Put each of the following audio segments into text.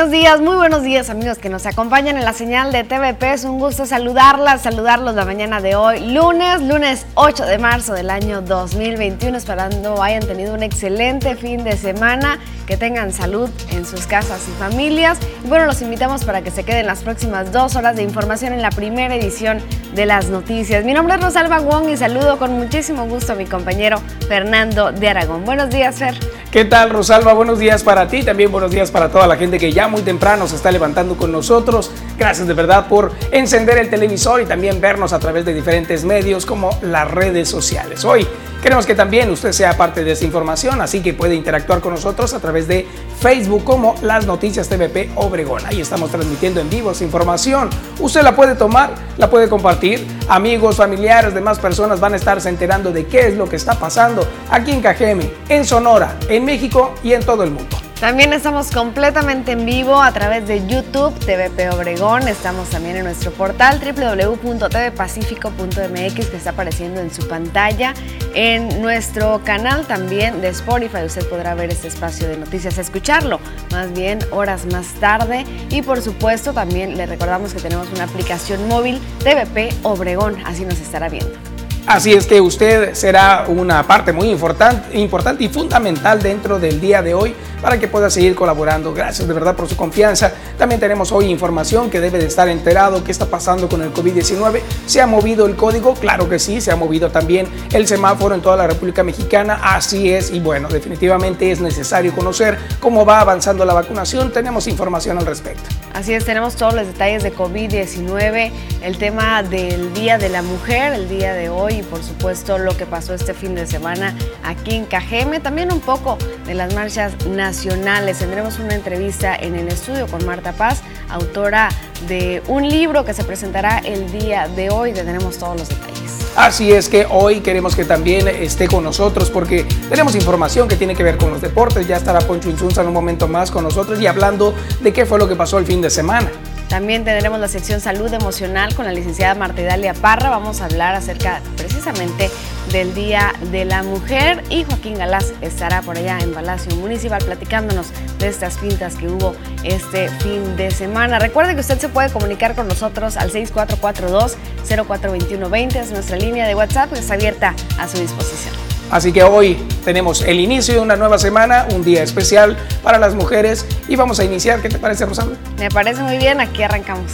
Buenos días, muy buenos días amigos que nos acompañan en la señal de TVP. Es un gusto saludarlas, saludarlos la mañana de hoy, lunes, lunes 8 de marzo del año 2021, esperando hayan tenido un excelente fin de semana, que tengan salud en sus casas y familias. Y bueno, los invitamos para que se queden las próximas dos horas de información en la primera edición de las noticias. Mi nombre es Rosalba Wong y saludo con muchísimo gusto a mi compañero Fernando de Aragón. Buenos días, Fer. ¿Qué tal, Rosalba? Buenos días para ti, también buenos días para toda la gente que ya muy temprano se está levantando con nosotros. Gracias de verdad por encender el televisor y también vernos a través de diferentes medios como las redes sociales. Hoy queremos que también usted sea parte de esta información, así que puede interactuar con nosotros a través de Facebook como Las Noticias TVP Obregón. Ahí estamos transmitiendo en vivo esa información. Usted la puede tomar, la puede compartir. Amigos, familiares, demás personas van a estarse enterando de qué es lo que está pasando aquí en Cajeme, en Sonora, en México y en todo el mundo. También estamos completamente en vivo a través de YouTube, TVP Obregón. Estamos también en nuestro portal www.tvpacifico.mx que está apareciendo en su pantalla. En nuestro canal también de Spotify usted podrá ver este espacio de noticias, escucharlo más bien horas más tarde. Y por supuesto también le recordamos que tenemos una aplicación móvil TVP Obregón, así nos estará viendo. Así es que usted será una parte muy importante, importante y fundamental dentro del día de hoy para que pueda seguir colaborando. Gracias de verdad por su confianza. También tenemos hoy información que debe de estar enterado qué está pasando con el COVID-19. ¿Se ha movido el código? Claro que sí, se ha movido también el semáforo en toda la República Mexicana. Así es y bueno, definitivamente es necesario conocer cómo va avanzando la vacunación. Tenemos información al respecto. Así es, tenemos todos los detalles de COVID-19, el tema del Día de la Mujer, el día de hoy y por supuesto lo que pasó este fin de semana aquí en Cajeme, también un poco de las marchas nacionales. Tendremos una entrevista en el estudio con Marta Paz, autora de un libro que se presentará el día de hoy. Tenemos todos los detalles. Así es que hoy queremos que también esté con nosotros porque tenemos información que tiene que ver con los deportes. Ya estará Poncho Insunza en un momento más con nosotros y hablando de qué fue lo que pasó el fin de semana. También tendremos la sección salud emocional con la licenciada Marta Idalia Parra. Vamos a hablar acerca precisamente del Día de la Mujer y Joaquín Galás estará por allá en Palacio Municipal platicándonos de estas pintas que hubo este fin de semana. Recuerde que usted se puede comunicar con nosotros al 6442-042120, es nuestra línea de WhatsApp que está abierta a su disposición. Así que hoy tenemos el inicio de una nueva semana, un día especial para las mujeres y vamos a iniciar. ¿Qué te parece, Rosana? Me parece muy bien, aquí arrancamos.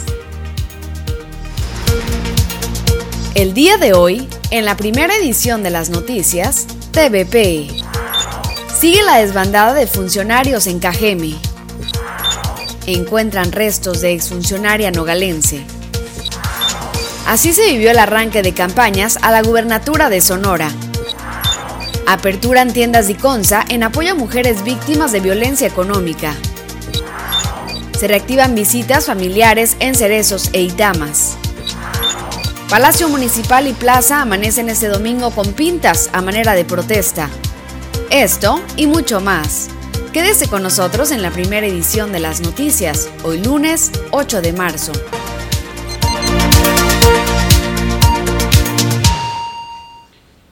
El día de hoy, en la primera edición de las noticias, TVP. Sigue la desbandada de funcionarios en Cajeme. Encuentran restos de exfuncionaria nogalense. Así se vivió el arranque de campañas a la gubernatura de Sonora. Aperturan tiendas Diconsa en apoyo a mujeres víctimas de violencia económica. Se reactivan visitas familiares en Cerezos e Itamas. Palacio Municipal y Plaza amanecen este domingo con pintas a manera de protesta. Esto y mucho más. Quédese con nosotros en la primera edición de las noticias, hoy lunes 8 de marzo.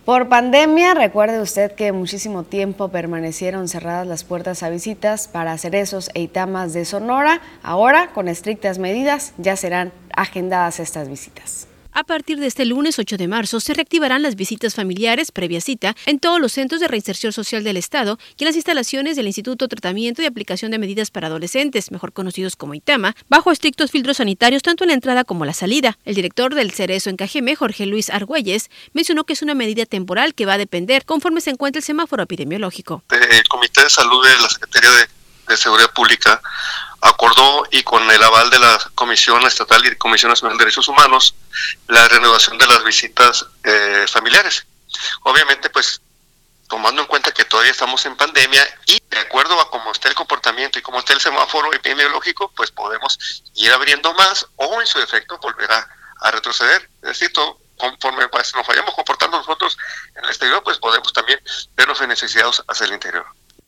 Por pandemia, recuerde usted que muchísimo tiempo permanecieron cerradas las puertas a visitas para cerezos e itamas de Sonora. Ahora, con estrictas medidas, ya serán agendadas estas visitas. A partir de este lunes 8 de marzo se reactivarán las visitas familiares previa cita en todos los centros de reinserción social del Estado y en las instalaciones del Instituto de Tratamiento y Aplicación de Medidas para Adolescentes, mejor conocidos como ITAMA, bajo estrictos filtros sanitarios tanto en la entrada como la salida. El director del Cerezo en Cajeme, Jorge Luis Argüelles, mencionó que es una medida temporal que va a depender conforme se encuentre el semáforo epidemiológico. El Comité de Salud de la Secretaría de, de Seguridad Pública acordó y con el aval de la Comisión Estatal y Comisión Nacional de Derechos Humanos la renovación de las visitas eh, familiares. Obviamente, pues tomando en cuenta que todavía estamos en pandemia y de acuerdo a cómo está el comportamiento y cómo está el semáforo epidemiológico, pues podemos ir abriendo más o en su efecto volver a, a retroceder. Es decir, todo, conforme pues, nos vayamos comportando nosotros en el exterior, pues podemos también vernos beneficiados hacia el interior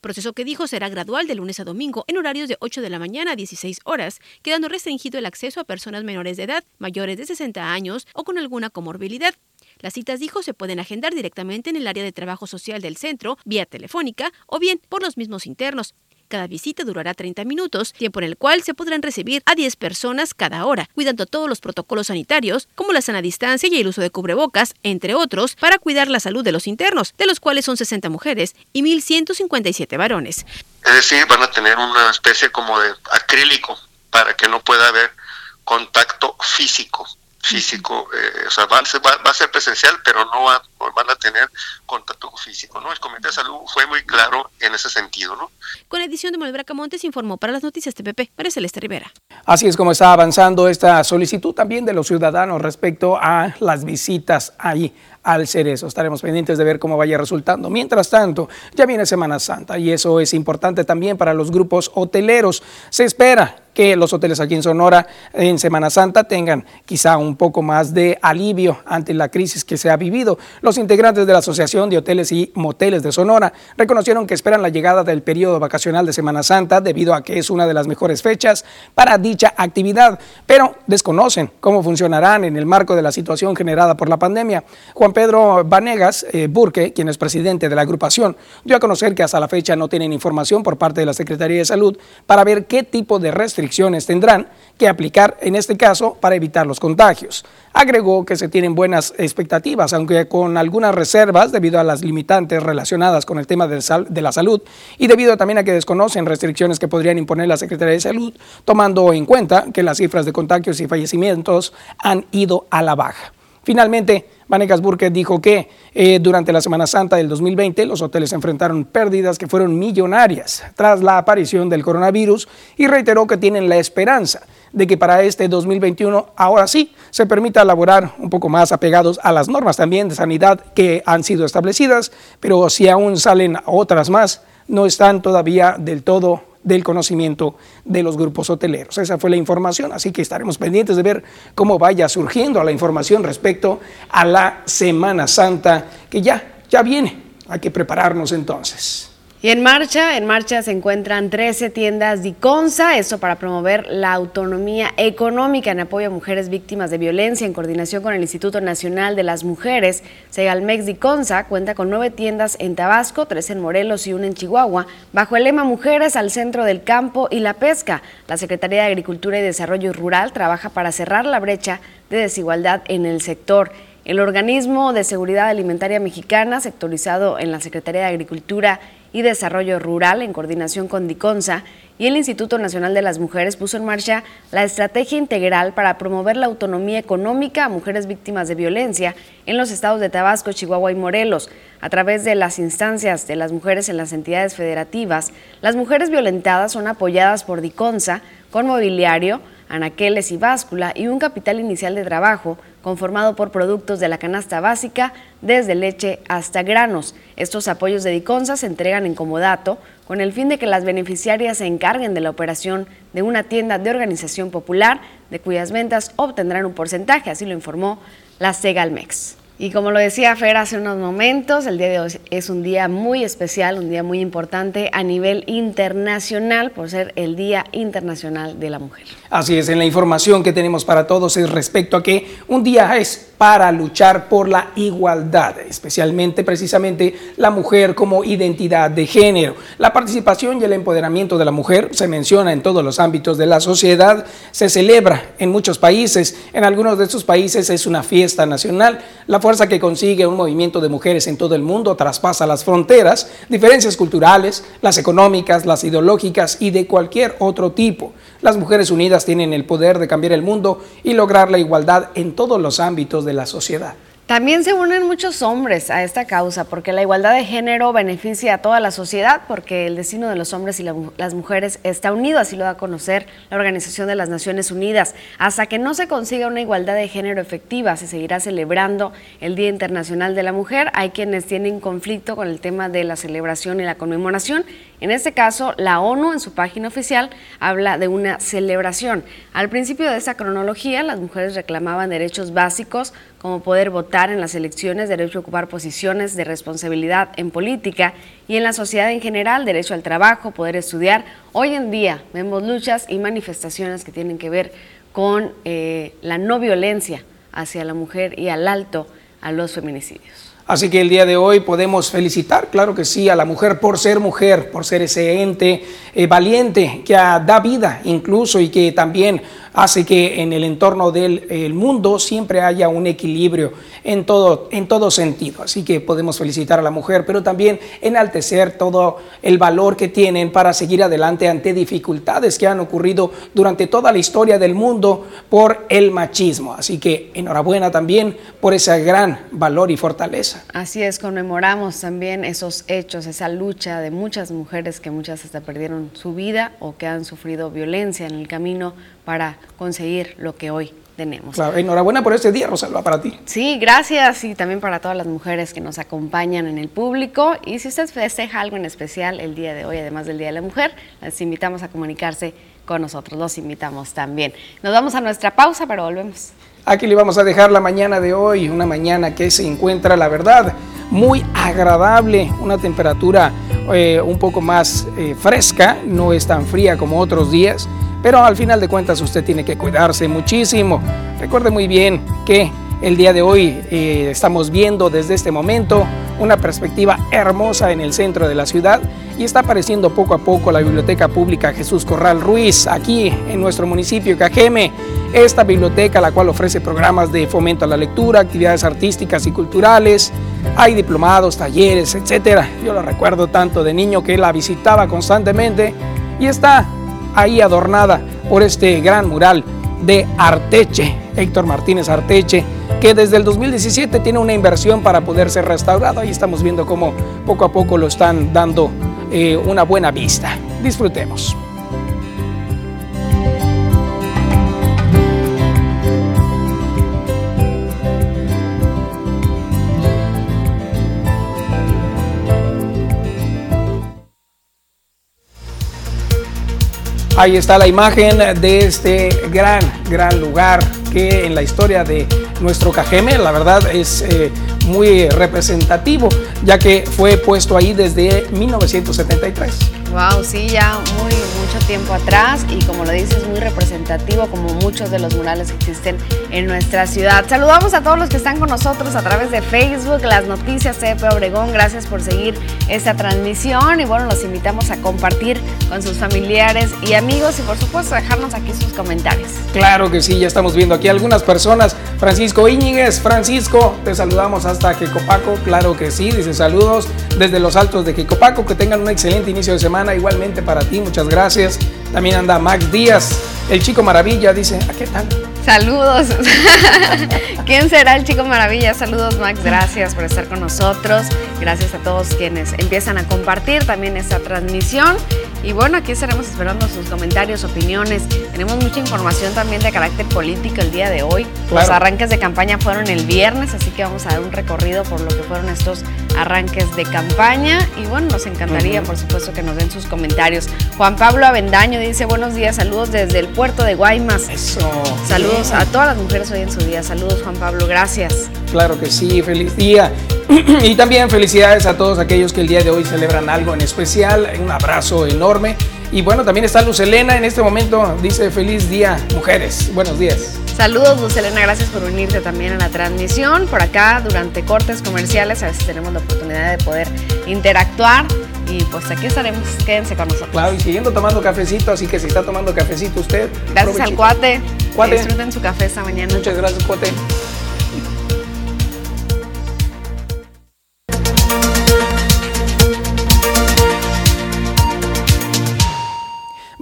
proceso que dijo será gradual de lunes a domingo en horarios de 8 de la mañana a 16 horas, quedando restringido el acceso a personas menores de edad, mayores de 60 años o con alguna comorbilidad. Las citas, dijo, se pueden agendar directamente en el área de trabajo social del centro, vía telefónica o bien por los mismos internos. Cada visita durará 30 minutos, tiempo en el cual se podrán recibir a 10 personas cada hora, cuidando todos los protocolos sanitarios, como la sana distancia y el uso de cubrebocas, entre otros, para cuidar la salud de los internos, de los cuales son 60 mujeres y 1.157 varones. Es decir, van a tener una especie como de acrílico para que no pueda haber contacto físico físico, eh, o sea, va, a ser presencial, pero no van a tener contacto físico, ¿no? El Comité de Salud fue muy claro en ese sentido, ¿no? Con edición de Manuel Bracamontes informó para las noticias TPP, María Celeste Rivera. Así es como está avanzando esta solicitud también de los ciudadanos respecto a las visitas ahí al Cerezo. Estaremos pendientes de ver cómo vaya resultando. Mientras tanto, ya viene Semana Santa y eso es importante también para los grupos hoteleros. Se espera que los hoteles aquí en Sonora en Semana Santa tengan quizá un poco más de alivio ante la crisis que se ha vivido. Los integrantes de la Asociación de Hoteles y Moteles de Sonora reconocieron que esperan la llegada del periodo vacacional de Semana Santa debido a que es una de las mejores fechas para dicha actividad, pero desconocen cómo funcionarán en el marco de la situación generada por la pandemia. Juan Pedro Vanegas eh, Burque, quien es presidente de la agrupación, dio a conocer que hasta la fecha no tienen información por parte de la Secretaría de Salud para ver qué tipo de restricciones tendrán que aplicar en este caso para evitar los contagios. Agregó que se tienen buenas expectativas, aunque con algunas reservas debido a las limitantes relacionadas con el tema de la salud y debido también a que desconocen restricciones que podrían imponer la Secretaría de Salud, tomando en cuenta que las cifras de contagios y fallecimientos han ido a la baja. Finalmente, Vanegas Burke dijo que eh, durante la Semana Santa del 2020 los hoteles enfrentaron pérdidas que fueron millonarias tras la aparición del coronavirus y reiteró que tienen la esperanza de que para este 2021 ahora sí se permita elaborar un poco más apegados a las normas también de sanidad que han sido establecidas, pero si aún salen otras más, no están todavía del todo del conocimiento de los grupos hoteleros. Esa fue la información, así que estaremos pendientes de ver cómo vaya surgiendo la información respecto a la Semana Santa que ya, ya viene. Hay que prepararnos entonces. Y en marcha, en marcha se encuentran 13 tiendas de Iconza, esto para promover la autonomía económica en apoyo a mujeres víctimas de violencia en coordinación con el Instituto Nacional de las Mujeres. Segalmex de Iconza cuenta con nueve tiendas en Tabasco, tres en Morelos y una en Chihuahua, bajo el lema Mujeres al centro del campo y la pesca. La Secretaría de Agricultura y Desarrollo Rural trabaja para cerrar la brecha de desigualdad en el sector. El organismo de seguridad alimentaria mexicana, sectorizado en la Secretaría de Agricultura y Desarrollo Rural en coordinación con DICONSA y el Instituto Nacional de las Mujeres puso en marcha la estrategia integral para promover la autonomía económica a mujeres víctimas de violencia en los estados de Tabasco, Chihuahua y Morelos. A través de las instancias de las mujeres en las entidades federativas, las mujeres violentadas son apoyadas por DICONSA con mobiliario, anaqueles y báscula y un capital inicial de trabajo conformado por productos de la canasta básica, desde leche hasta granos. Estos apoyos de Diconsa se entregan en comodato con el fin de que las beneficiarias se encarguen de la operación de una tienda de organización popular, de cuyas ventas obtendrán un porcentaje, así lo informó la Segalmex. Y como lo decía Fer hace unos momentos, el día de hoy es un día muy especial, un día muy importante a nivel internacional por ser el Día Internacional de la Mujer. Así es, en la información que tenemos para todos es respecto a que un día es para luchar por la igualdad, especialmente precisamente la mujer como identidad de género. La participación y el empoderamiento de la mujer se menciona en todos los ámbitos de la sociedad, se celebra en muchos países, en algunos de estos países es una fiesta nacional. La fuerza que consigue un movimiento de mujeres en todo el mundo traspasa las fronteras, diferencias culturales, las económicas, las ideológicas y de cualquier otro tipo. Las mujeres unidas tienen el poder de cambiar el mundo y lograr la igualdad en todos los ámbitos de la sociedad. También se unen muchos hombres a esta causa porque la igualdad de género beneficia a toda la sociedad porque el destino de los hombres y las mujeres está unido, así lo da a conocer la Organización de las Naciones Unidas. Hasta que no se consiga una igualdad de género efectiva, se seguirá celebrando el Día Internacional de la Mujer. Hay quienes tienen conflicto con el tema de la celebración y la conmemoración. En este caso, la ONU en su página oficial habla de una celebración. Al principio de esa cronología, las mujeres reclamaban derechos básicos como poder votar en las elecciones, derecho a ocupar posiciones de responsabilidad en política y en la sociedad en general, derecho al trabajo, poder estudiar. Hoy en día vemos luchas y manifestaciones que tienen que ver con eh, la no violencia hacia la mujer y al alto a los feminicidios. Así que el día de hoy podemos felicitar, claro que sí, a la mujer por ser mujer, por ser ese ente eh, valiente que da vida incluso y que también hace que en el entorno del mundo siempre haya un equilibrio en todo, en todo sentido. Así que podemos felicitar a la mujer, pero también enaltecer todo el valor que tienen para seguir adelante ante dificultades que han ocurrido durante toda la historia del mundo por el machismo. Así que enhorabuena también por ese gran valor y fortaleza. Así es, conmemoramos también esos hechos, esa lucha de muchas mujeres que muchas hasta perdieron su vida o que han sufrido violencia en el camino para conseguir lo que hoy tenemos. Claro, enhorabuena por este día, Rosalba, para ti. Sí, gracias y también para todas las mujeres que nos acompañan en el público. Y si usted festeja algo en especial el día de hoy, además del Día de la Mujer, les invitamos a comunicarse con nosotros, los invitamos también. Nos vamos a nuestra pausa, pero volvemos. Aquí le vamos a dejar la mañana de hoy, una mañana que se encuentra, la verdad, muy agradable, una temperatura eh, un poco más eh, fresca, no es tan fría como otros días pero al final de cuentas usted tiene que cuidarse muchísimo. Recuerde muy bien que el día de hoy eh, estamos viendo desde este momento una perspectiva hermosa en el centro de la ciudad y está apareciendo poco a poco la Biblioteca Pública Jesús Corral Ruiz aquí en nuestro municipio Cajeme. Esta biblioteca la cual ofrece programas de fomento a la lectura, actividades artísticas y culturales, hay diplomados, talleres, etcétera. Yo lo recuerdo tanto de niño que la visitaba constantemente y está ahí adornada por este gran mural de Arteche, Héctor Martínez Arteche, que desde el 2017 tiene una inversión para poder ser restaurado. Ahí estamos viendo cómo poco a poco lo están dando eh, una buena vista. Disfrutemos. Ahí está la imagen de este gran, gran lugar que en la historia de nuestro Cajeme, la verdad es eh, muy representativo, ya que fue puesto ahí desde 1973. Wow, sí, ya muy mucho tiempo atrás y como lo dices, muy representativo como muchos de los murales que existen en nuestra ciudad. Saludamos a todos los que están con nosotros a través de Facebook, las noticias CP Obregón, gracias por seguir esta transmisión y bueno, los invitamos a compartir con sus familiares y amigos y por supuesto dejarnos aquí sus comentarios. Claro que sí, ya estamos viendo aquí algunas personas. Francisco Íñiguez, Francisco, te saludamos hasta Quecopaco, claro que sí, dice saludos desde los altos de Quecopaco, que tengan un excelente inicio de semana igualmente para ti, muchas gracias. También anda Max Díaz, el chico maravilla, dice, ¿a qué tal? Saludos. ¿Quién será el chico maravilla? Saludos Max, gracias por estar con nosotros. Gracias a todos quienes empiezan a compartir también esta transmisión. Y bueno, aquí estaremos esperando sus comentarios, opiniones. Tenemos mucha información también de carácter político el día de hoy. Los arranques de campaña fueron el viernes, así que vamos a dar un recorrido por lo que fueron estos arranques de campaña. Y bueno, nos encantaría, por supuesto, que nos den sus comentarios. Juan Pablo Avendaño dice buenos días, saludos desde el puerto de Guaymas. Eso. Saludos a todas las mujeres hoy en su día. Saludos, Juan Pablo, gracias. Claro que sí, feliz día. y también felicidades a todos aquellos que el día de hoy celebran algo en especial. Un abrazo enorme. Y bueno, también está Luz Elena en este momento. Dice feliz día, mujeres. Buenos días. Saludos, Luz Elena. Gracias por unirte también a la transmisión. Por acá, durante cortes comerciales, a veces tenemos la oportunidad de poder interactuar. Y pues aquí estaremos. Quédense con nosotros. Claro, y siguiendo tomando cafecito. Así que si está tomando cafecito usted. Gracias al cuate. cuate. Disfruten su café esta mañana. Muchas gracias, cuate.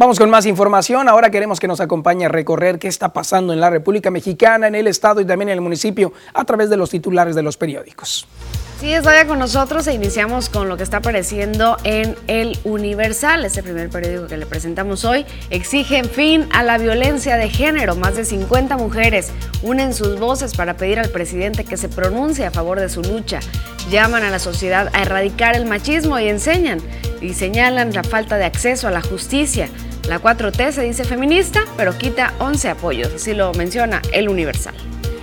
Vamos con más información. Ahora queremos que nos acompañe a recorrer qué está pasando en la República Mexicana, en el Estado y también en el municipio a través de los titulares de los periódicos. Sí, está con nosotros e iniciamos con lo que está apareciendo en El Universal, este primer periódico que le presentamos hoy. Exigen fin a la violencia de género. Más de 50 mujeres unen sus voces para pedir al presidente que se pronuncie a favor de su lucha. Llaman a la sociedad a erradicar el machismo y enseñan y señalan la falta de acceso a la justicia. La 4T se dice feminista, pero quita 11 apoyos, así lo menciona El Universal.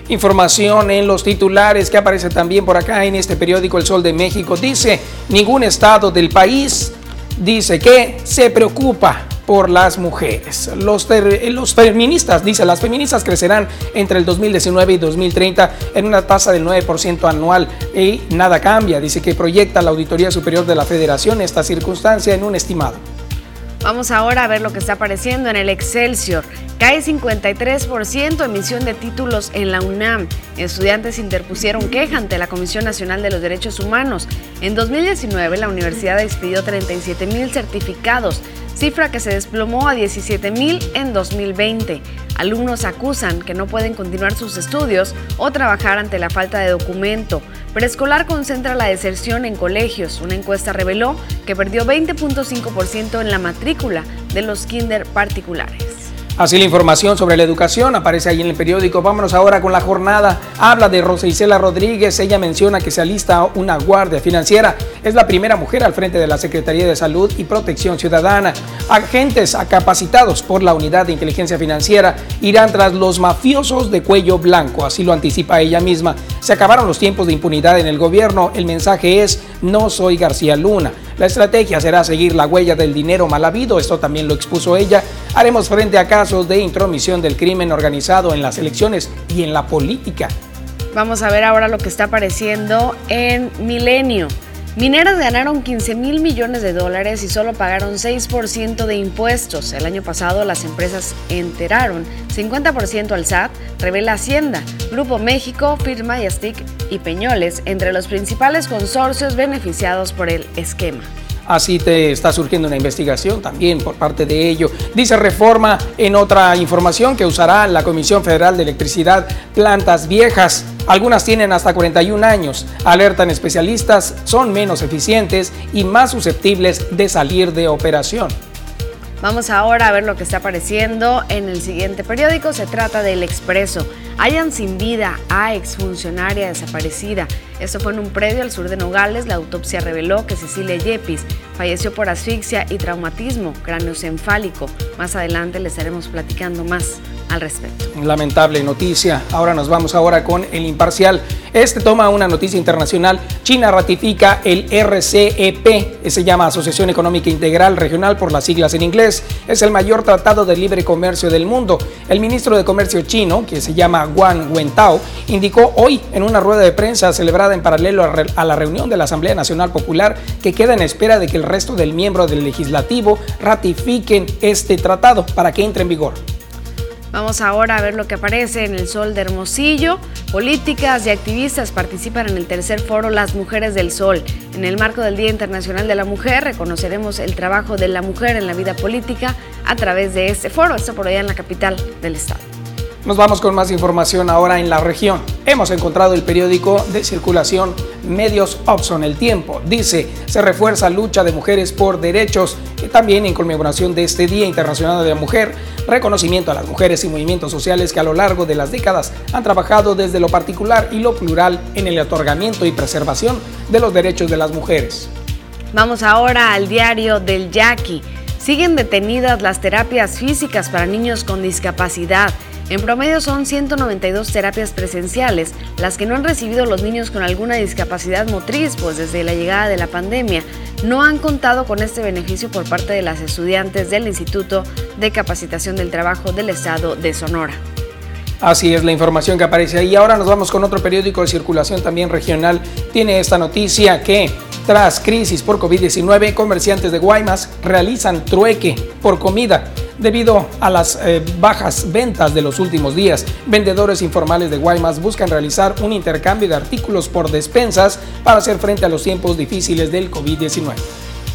Información en los titulares que aparece también por acá en este periódico El Sol de México. Dice, ningún estado del país dice que se preocupa por las mujeres. Los, los feministas, dice, las feministas crecerán entre el 2019 y 2030 en una tasa del 9% anual y nada cambia. Dice que proyecta la Auditoría Superior de la Federación esta circunstancia en un estimado. Vamos ahora a ver lo que está apareciendo en el Excelsior. Cae 53% emisión de títulos en la UNAM. Estudiantes interpusieron queja ante la Comisión Nacional de los Derechos Humanos. En 2019 la universidad expidió 37 mil certificados cifra que se desplomó a 17.000 en 2020. Alumnos acusan que no pueden continuar sus estudios o trabajar ante la falta de documento. Preescolar concentra la deserción en colegios. Una encuesta reveló que perdió 20.5% en la matrícula de los kinder particulares. Así la información sobre la educación aparece ahí en el periódico. Vámonos ahora con la jornada. Habla de Rosa Isela Rodríguez. Ella menciona que se alista una guardia financiera. Es la primera mujer al frente de la Secretaría de Salud y Protección Ciudadana. Agentes capacitados por la Unidad de Inteligencia Financiera irán tras los mafiosos de cuello blanco. Así lo anticipa ella misma. Se acabaron los tiempos de impunidad en el gobierno. El mensaje es, no soy García Luna. La estrategia será seguir la huella del dinero mal habido. Esto también lo expuso ella. Haremos frente a casos de intromisión del crimen organizado en las elecciones y en la política. Vamos a ver ahora lo que está apareciendo en Milenio. Mineras ganaron 15 mil millones de dólares y solo pagaron 6% de impuestos. El año pasado las empresas enteraron 50% al SAT, revela Hacienda, Grupo México, Firma Yastic y Peñoles entre los principales consorcios beneficiados por el esquema. Así te está surgiendo una investigación también por parte de ello. Dice Reforma en otra información que usará la Comisión Federal de Electricidad plantas viejas. Algunas tienen hasta 41 años. Alertan especialistas, son menos eficientes y más susceptibles de salir de operación. Vamos ahora a ver lo que está apareciendo en el siguiente periódico. Se trata del Expreso. Hayan sin vida a exfuncionaria desaparecida. Esto fue en un predio al sur de Nogales. La autopsia reveló que Cecilia Yepis falleció por asfixia y traumatismo craneoencefálico. Más adelante les estaremos platicando más al respecto. Lamentable noticia. Ahora nos vamos ahora con el imparcial. Este toma una noticia internacional. China ratifica el RCEP, se llama Asociación Económica Integral Regional por las siglas en inglés. Es el mayor tratado de libre comercio del mundo. El ministro de Comercio chino, que se llama Wang Wentao, indicó hoy en una rueda de prensa celebrada en paralelo a la reunión de la Asamblea Nacional Popular que queda en espera de que el resto del miembro del legislativo ratifiquen este tratado para que entre en vigor. Vamos ahora a ver lo que aparece en el Sol de Hermosillo. Políticas y activistas participan en el tercer foro Las Mujeres del Sol. En el marco del Día Internacional de la Mujer reconoceremos el trabajo de la mujer en la vida política a través de este foro, esto por allá en la capital del estado. Nos vamos con más información ahora en la región. Hemos encontrado el periódico de circulación Medios Opson El Tiempo. Dice, se refuerza lucha de mujeres por derechos y también en conmemoración de este Día Internacional de la Mujer, reconocimiento a las mujeres y movimientos sociales que a lo largo de las décadas han trabajado desde lo particular y lo plural en el otorgamiento y preservación de los derechos de las mujeres. Vamos ahora al diario del Yaqui. Siguen detenidas las terapias físicas para niños con discapacidad. En promedio son 192 terapias presenciales, las que no han recibido los niños con alguna discapacidad motriz, pues desde la llegada de la pandemia no han contado con este beneficio por parte de las estudiantes del Instituto de Capacitación del Trabajo del Estado de Sonora. Así es la información que aparece ahí. Ahora nos vamos con otro periódico de circulación también regional. Tiene esta noticia que tras crisis por COVID-19, comerciantes de Guaymas realizan trueque por comida. Debido a las eh, bajas ventas de los últimos días, vendedores informales de Guaymas buscan realizar un intercambio de artículos por despensas para hacer frente a los tiempos difíciles del COVID-19.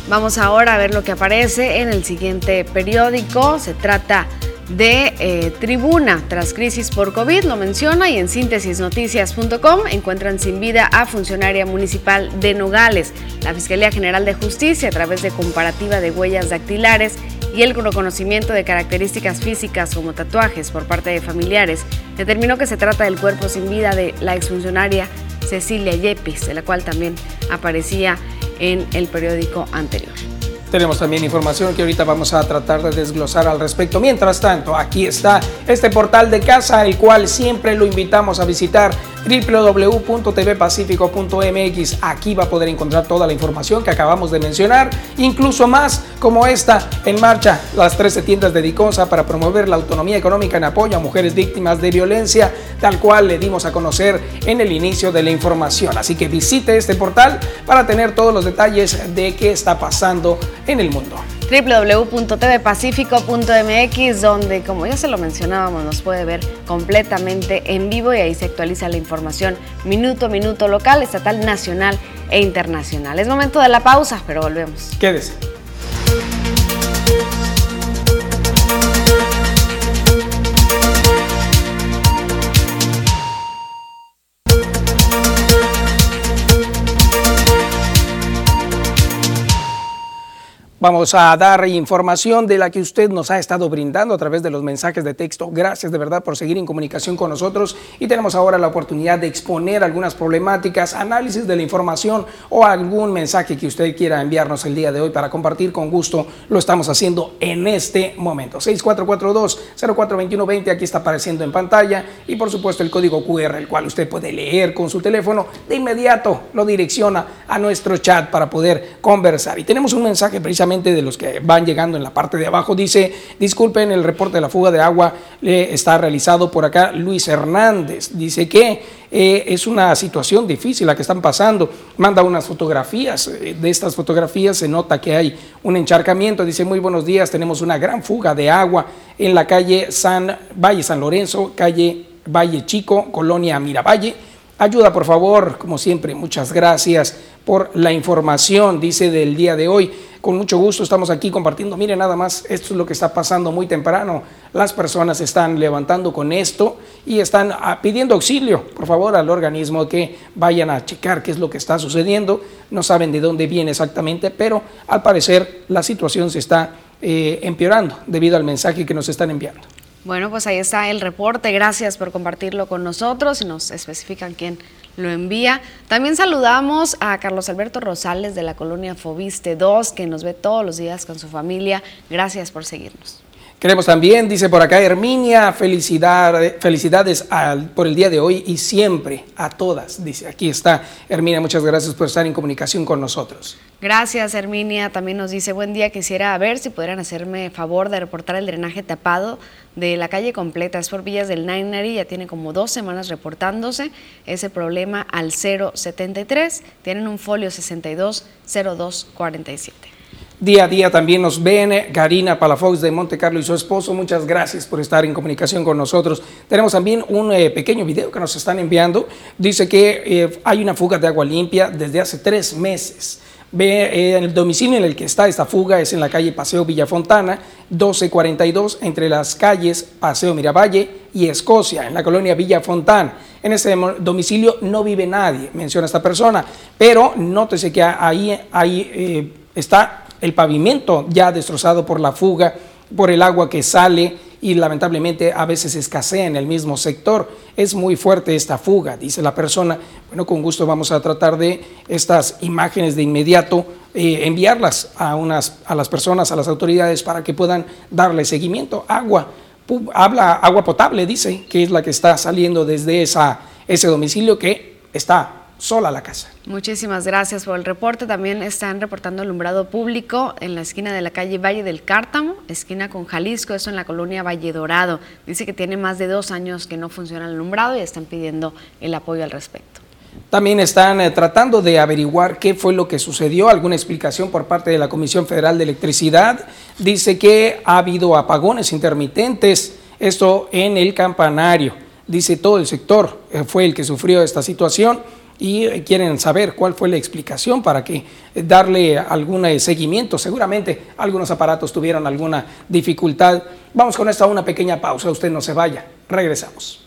Vamos ahora a ver lo que aparece en el siguiente periódico. Se trata de eh, Tribuna tras crisis por COVID, lo menciona, y en síntesisnoticias.com encuentran sin vida a funcionaria municipal de Nogales. La Fiscalía General de Justicia, a través de comparativa de huellas dactilares y el reconocimiento de características físicas como tatuajes por parte de familiares, determinó que se trata del cuerpo sin vida de la exfuncionaria Cecilia Yepis, de la cual también aparecía en el periódico anterior. Tenemos también información que ahorita vamos a tratar de desglosar al respecto. Mientras tanto, aquí está este portal de casa, el cual siempre lo invitamos a visitar www.tvpacifico.mx. Aquí va a poder encontrar toda la información que acabamos de mencionar, incluso más como esta en marcha, las 13 tiendas de Diconsa para promover la autonomía económica en apoyo a mujeres víctimas de violencia, tal cual le dimos a conocer en el inicio de la información. Así que visite este portal para tener todos los detalles de qué está pasando en el mundo www.tvpacifico.mx donde como ya se lo mencionábamos nos puede ver completamente en vivo y ahí se actualiza la información minuto a minuto local, estatal, nacional e internacional. Es momento de la pausa, pero volvemos. Quédese. Vamos a dar información de la que usted nos ha estado brindando a través de los mensajes de texto. Gracias de verdad por seguir en comunicación con nosotros y tenemos ahora la oportunidad de exponer algunas problemáticas, análisis de la información o algún mensaje que usted quiera enviarnos el día de hoy para compartir con gusto. Lo estamos haciendo en este momento. 6442-042120 aquí está apareciendo en pantalla y por supuesto el código QR el cual usted puede leer con su teléfono. De inmediato lo direcciona a nuestro chat para poder conversar. Y tenemos un mensaje precisamente de los que van llegando en la parte de abajo. Dice, disculpen, el reporte de la fuga de agua está realizado por acá Luis Hernández. Dice que eh, es una situación difícil la que están pasando. Manda unas fotografías. Eh, de estas fotografías se nota que hay un encharcamiento. Dice, muy buenos días, tenemos una gran fuga de agua en la calle San Valle San Lorenzo, calle Valle Chico, Colonia Miravalle. Ayuda, por favor, como siempre, muchas gracias por la información, dice del día de hoy. Con mucho gusto estamos aquí compartiendo. Mire nada más, esto es lo que está pasando muy temprano. Las personas están levantando con esto y están ah, pidiendo auxilio, por favor, al organismo que vayan a checar qué es lo que está sucediendo. No saben de dónde viene exactamente, pero al parecer la situación se está eh, empeorando debido al mensaje que nos están enviando. Bueno, pues ahí está el reporte. Gracias por compartirlo con nosotros nos especifican quién lo envía. También saludamos a Carlos Alberto Rosales de la colonia Fobiste 2, que nos ve todos los días con su familia. Gracias por seguirnos. Queremos también, dice por acá Herminia, felicidad, felicidades por el día de hoy y siempre a todas. Dice, aquí está Herminia, muchas gracias por estar en comunicación con nosotros. Gracias Herminia, también nos dice, buen día, quisiera ver si pudieran hacerme favor de reportar el drenaje tapado de la calle completa, es por Villas del Nainari, ya tiene como dos semanas reportándose ese problema al 073, tienen un folio 620247. Día a día también nos ven Karina Palafox de Monte Carlo y su esposo. Muchas gracias por estar en comunicación con nosotros. Tenemos también un eh, pequeño video que nos están enviando. Dice que eh, hay una fuga de agua limpia desde hace tres meses. Eh, el domicilio en el que está esta fuga es en la calle Paseo Villafontana, 1242, entre las calles Paseo Miravalle y Escocia, en la colonia Villafontana. En ese domicilio no vive nadie, menciona esta persona, pero nótese que ahí, ahí está el pavimento ya destrozado por la fuga, por el agua que sale y lamentablemente a veces escasea en el mismo sector. Es muy fuerte esta fuga, dice la persona. Bueno, con gusto vamos a tratar de estas imágenes de inmediato eh, enviarlas a, unas, a las personas, a las autoridades para que puedan darle seguimiento. Agua, habla agua potable, dice, que es la que está saliendo desde esa, ese domicilio que está sola la casa. Muchísimas gracias por el reporte. También están reportando alumbrado público en la esquina de la calle Valle del Cártamo, esquina con Jalisco, eso en la colonia Valle Dorado. Dice que tiene más de dos años que no funciona el alumbrado y están pidiendo el apoyo al respecto. También están eh, tratando de averiguar qué fue lo que sucedió, alguna explicación por parte de la Comisión Federal de Electricidad. Dice que ha habido apagones intermitentes, esto en el campanario. Dice todo el sector eh, fue el que sufrió esta situación y quieren saber cuál fue la explicación para que eh, darle algún eh, seguimiento. Seguramente algunos aparatos tuvieron alguna dificultad. Vamos con esta una pequeña pausa, usted no se vaya. Regresamos.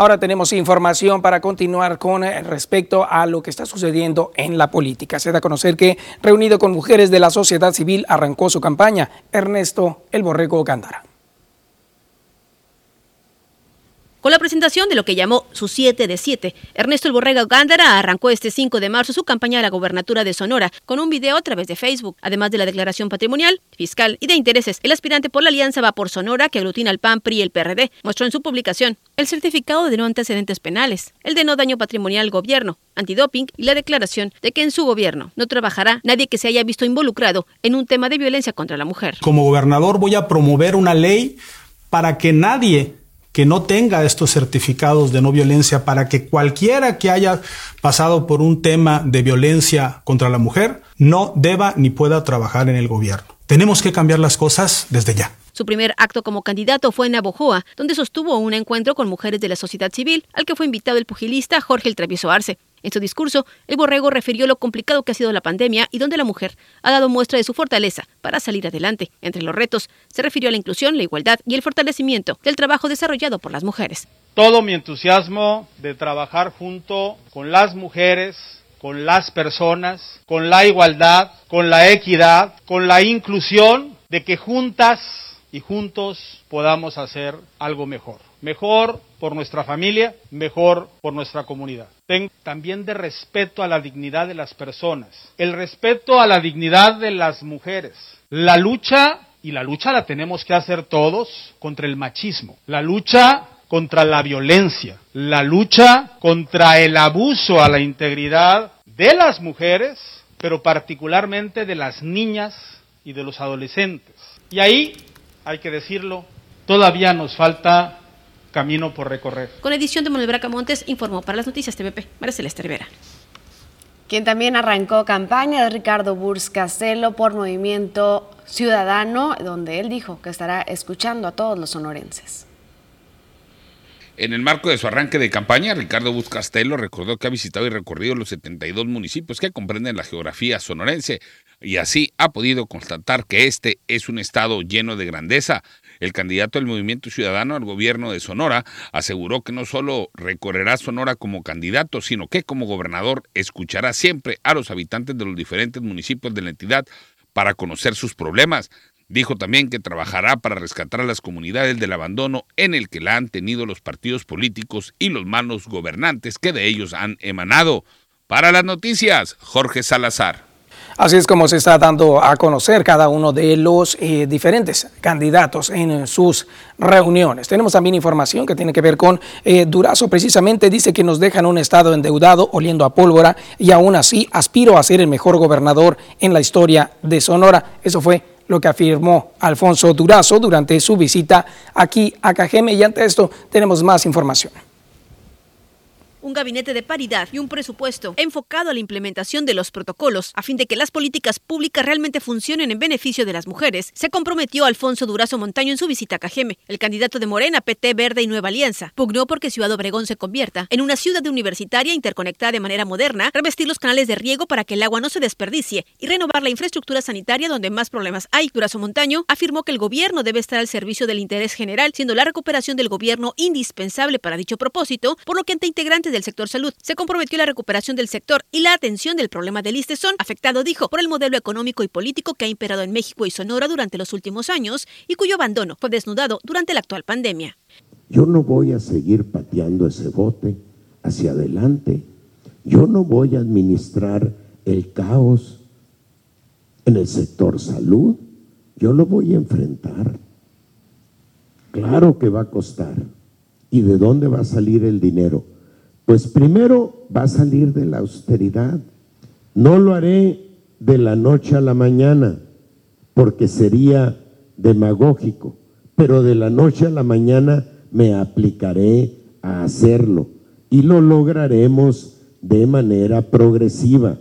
Ahora tenemos información para continuar con eh, respecto a lo que está sucediendo en la política. Se da a conocer que, reunido con mujeres de la sociedad civil, arrancó su campaña Ernesto El Borrego Gándara. Con la presentación de lo que llamó su 7 de 7, Ernesto El Borrega Gándara arrancó este 5 de marzo su campaña a la gobernatura de Sonora con un video a través de Facebook. Además de la declaración patrimonial, fiscal y de intereses, el aspirante por la Alianza Va por Sonora, que aglutina al PAN, PRI y el PRD, mostró en su publicación el certificado de no antecedentes penales, el de no daño patrimonial al gobierno, antidoping y la declaración de que en su gobierno no trabajará nadie que se haya visto involucrado en un tema de violencia contra la mujer. Como gobernador voy a promover una ley para que nadie que no tenga estos certificados de no violencia para que cualquiera que haya pasado por un tema de violencia contra la mujer no deba ni pueda trabajar en el gobierno. Tenemos que cambiar las cosas desde ya. Su primer acto como candidato fue en Navojoa, donde sostuvo un encuentro con mujeres de la sociedad civil, al que fue invitado el pugilista Jorge El Travieso Arce. En su discurso, el borrego refirió lo complicado que ha sido la pandemia y donde la mujer ha dado muestra de su fortaleza para salir adelante. Entre los retos, se refirió a la inclusión, la igualdad y el fortalecimiento del trabajo desarrollado por las mujeres. Todo mi entusiasmo de trabajar junto con las mujeres, con las personas, con la igualdad, con la equidad, con la inclusión, de que juntas y juntos podamos hacer algo mejor. Mejor por nuestra familia, mejor por nuestra comunidad. también de respeto a la dignidad de las personas, el respeto a la dignidad de las mujeres, la lucha, y la lucha la tenemos que hacer todos, contra el machismo, la lucha contra la violencia, la lucha contra el abuso a la integridad de las mujeres, pero particularmente de las niñas y de los adolescentes. Y ahí, hay que decirlo, todavía nos falta camino por recorrer. Con edición de Manuel Bracamontes, informó para las noticias TVP, María Celeste Rivera. Quien también arrancó campaña de Ricardo Burs Castelo por Movimiento Ciudadano, donde él dijo que estará escuchando a todos los sonorenses. En el marco de su arranque de campaña, Ricardo Buscastelo recordó que ha visitado y recorrido los 72 municipios que comprenden la geografía sonorense y así ha podido constatar que este es un estado lleno de grandeza. El candidato del Movimiento Ciudadano al gobierno de Sonora aseguró que no solo recorrerá Sonora como candidato, sino que como gobernador escuchará siempre a los habitantes de los diferentes municipios de la entidad para conocer sus problemas. Dijo también que trabajará para rescatar a las comunidades del abandono en el que la han tenido los partidos políticos y los malos gobernantes que de ellos han emanado. Para las noticias, Jorge Salazar. Así es como se está dando a conocer cada uno de los eh, diferentes candidatos en sus reuniones. Tenemos también información que tiene que ver con eh, Durazo. Precisamente dice que nos dejan un estado endeudado, oliendo a pólvora, y aún así aspiro a ser el mejor gobernador en la historia de Sonora. Eso fue lo que afirmó Alfonso Durazo durante su visita aquí a Cajeme. Y ante esto tenemos más información un gabinete de paridad y un presupuesto enfocado a la implementación de los protocolos a fin de que las políticas públicas realmente funcionen en beneficio de las mujeres, se comprometió Alfonso Durazo Montaño en su visita a Cajeme. El candidato de Morena, PT Verde y Nueva Alianza pugnó porque Ciudad Obregón se convierta en una ciudad universitaria interconectada de manera moderna, revestir los canales de riego para que el agua no se desperdicie y renovar la infraestructura sanitaria donde más problemas hay. Durazo Montaño afirmó que el gobierno debe estar al servicio del interés general, siendo la recuperación del gobierno indispensable para dicho propósito, por lo que ante integrantes sector salud. Se comprometió la recuperación del sector y la atención del problema del son afectado, dijo, por el modelo económico y político que ha imperado en México y Sonora durante los últimos años y cuyo abandono fue desnudado durante la actual pandemia. Yo no voy a seguir pateando ese bote hacia adelante. Yo no voy a administrar el caos en el sector salud. Yo lo voy a enfrentar. Claro que va a costar. ¿Y de dónde va a salir el dinero? Pues primero va a salir de la austeridad. No lo haré de la noche a la mañana, porque sería demagógico, pero de la noche a la mañana me aplicaré a hacerlo y lo lograremos de manera progresiva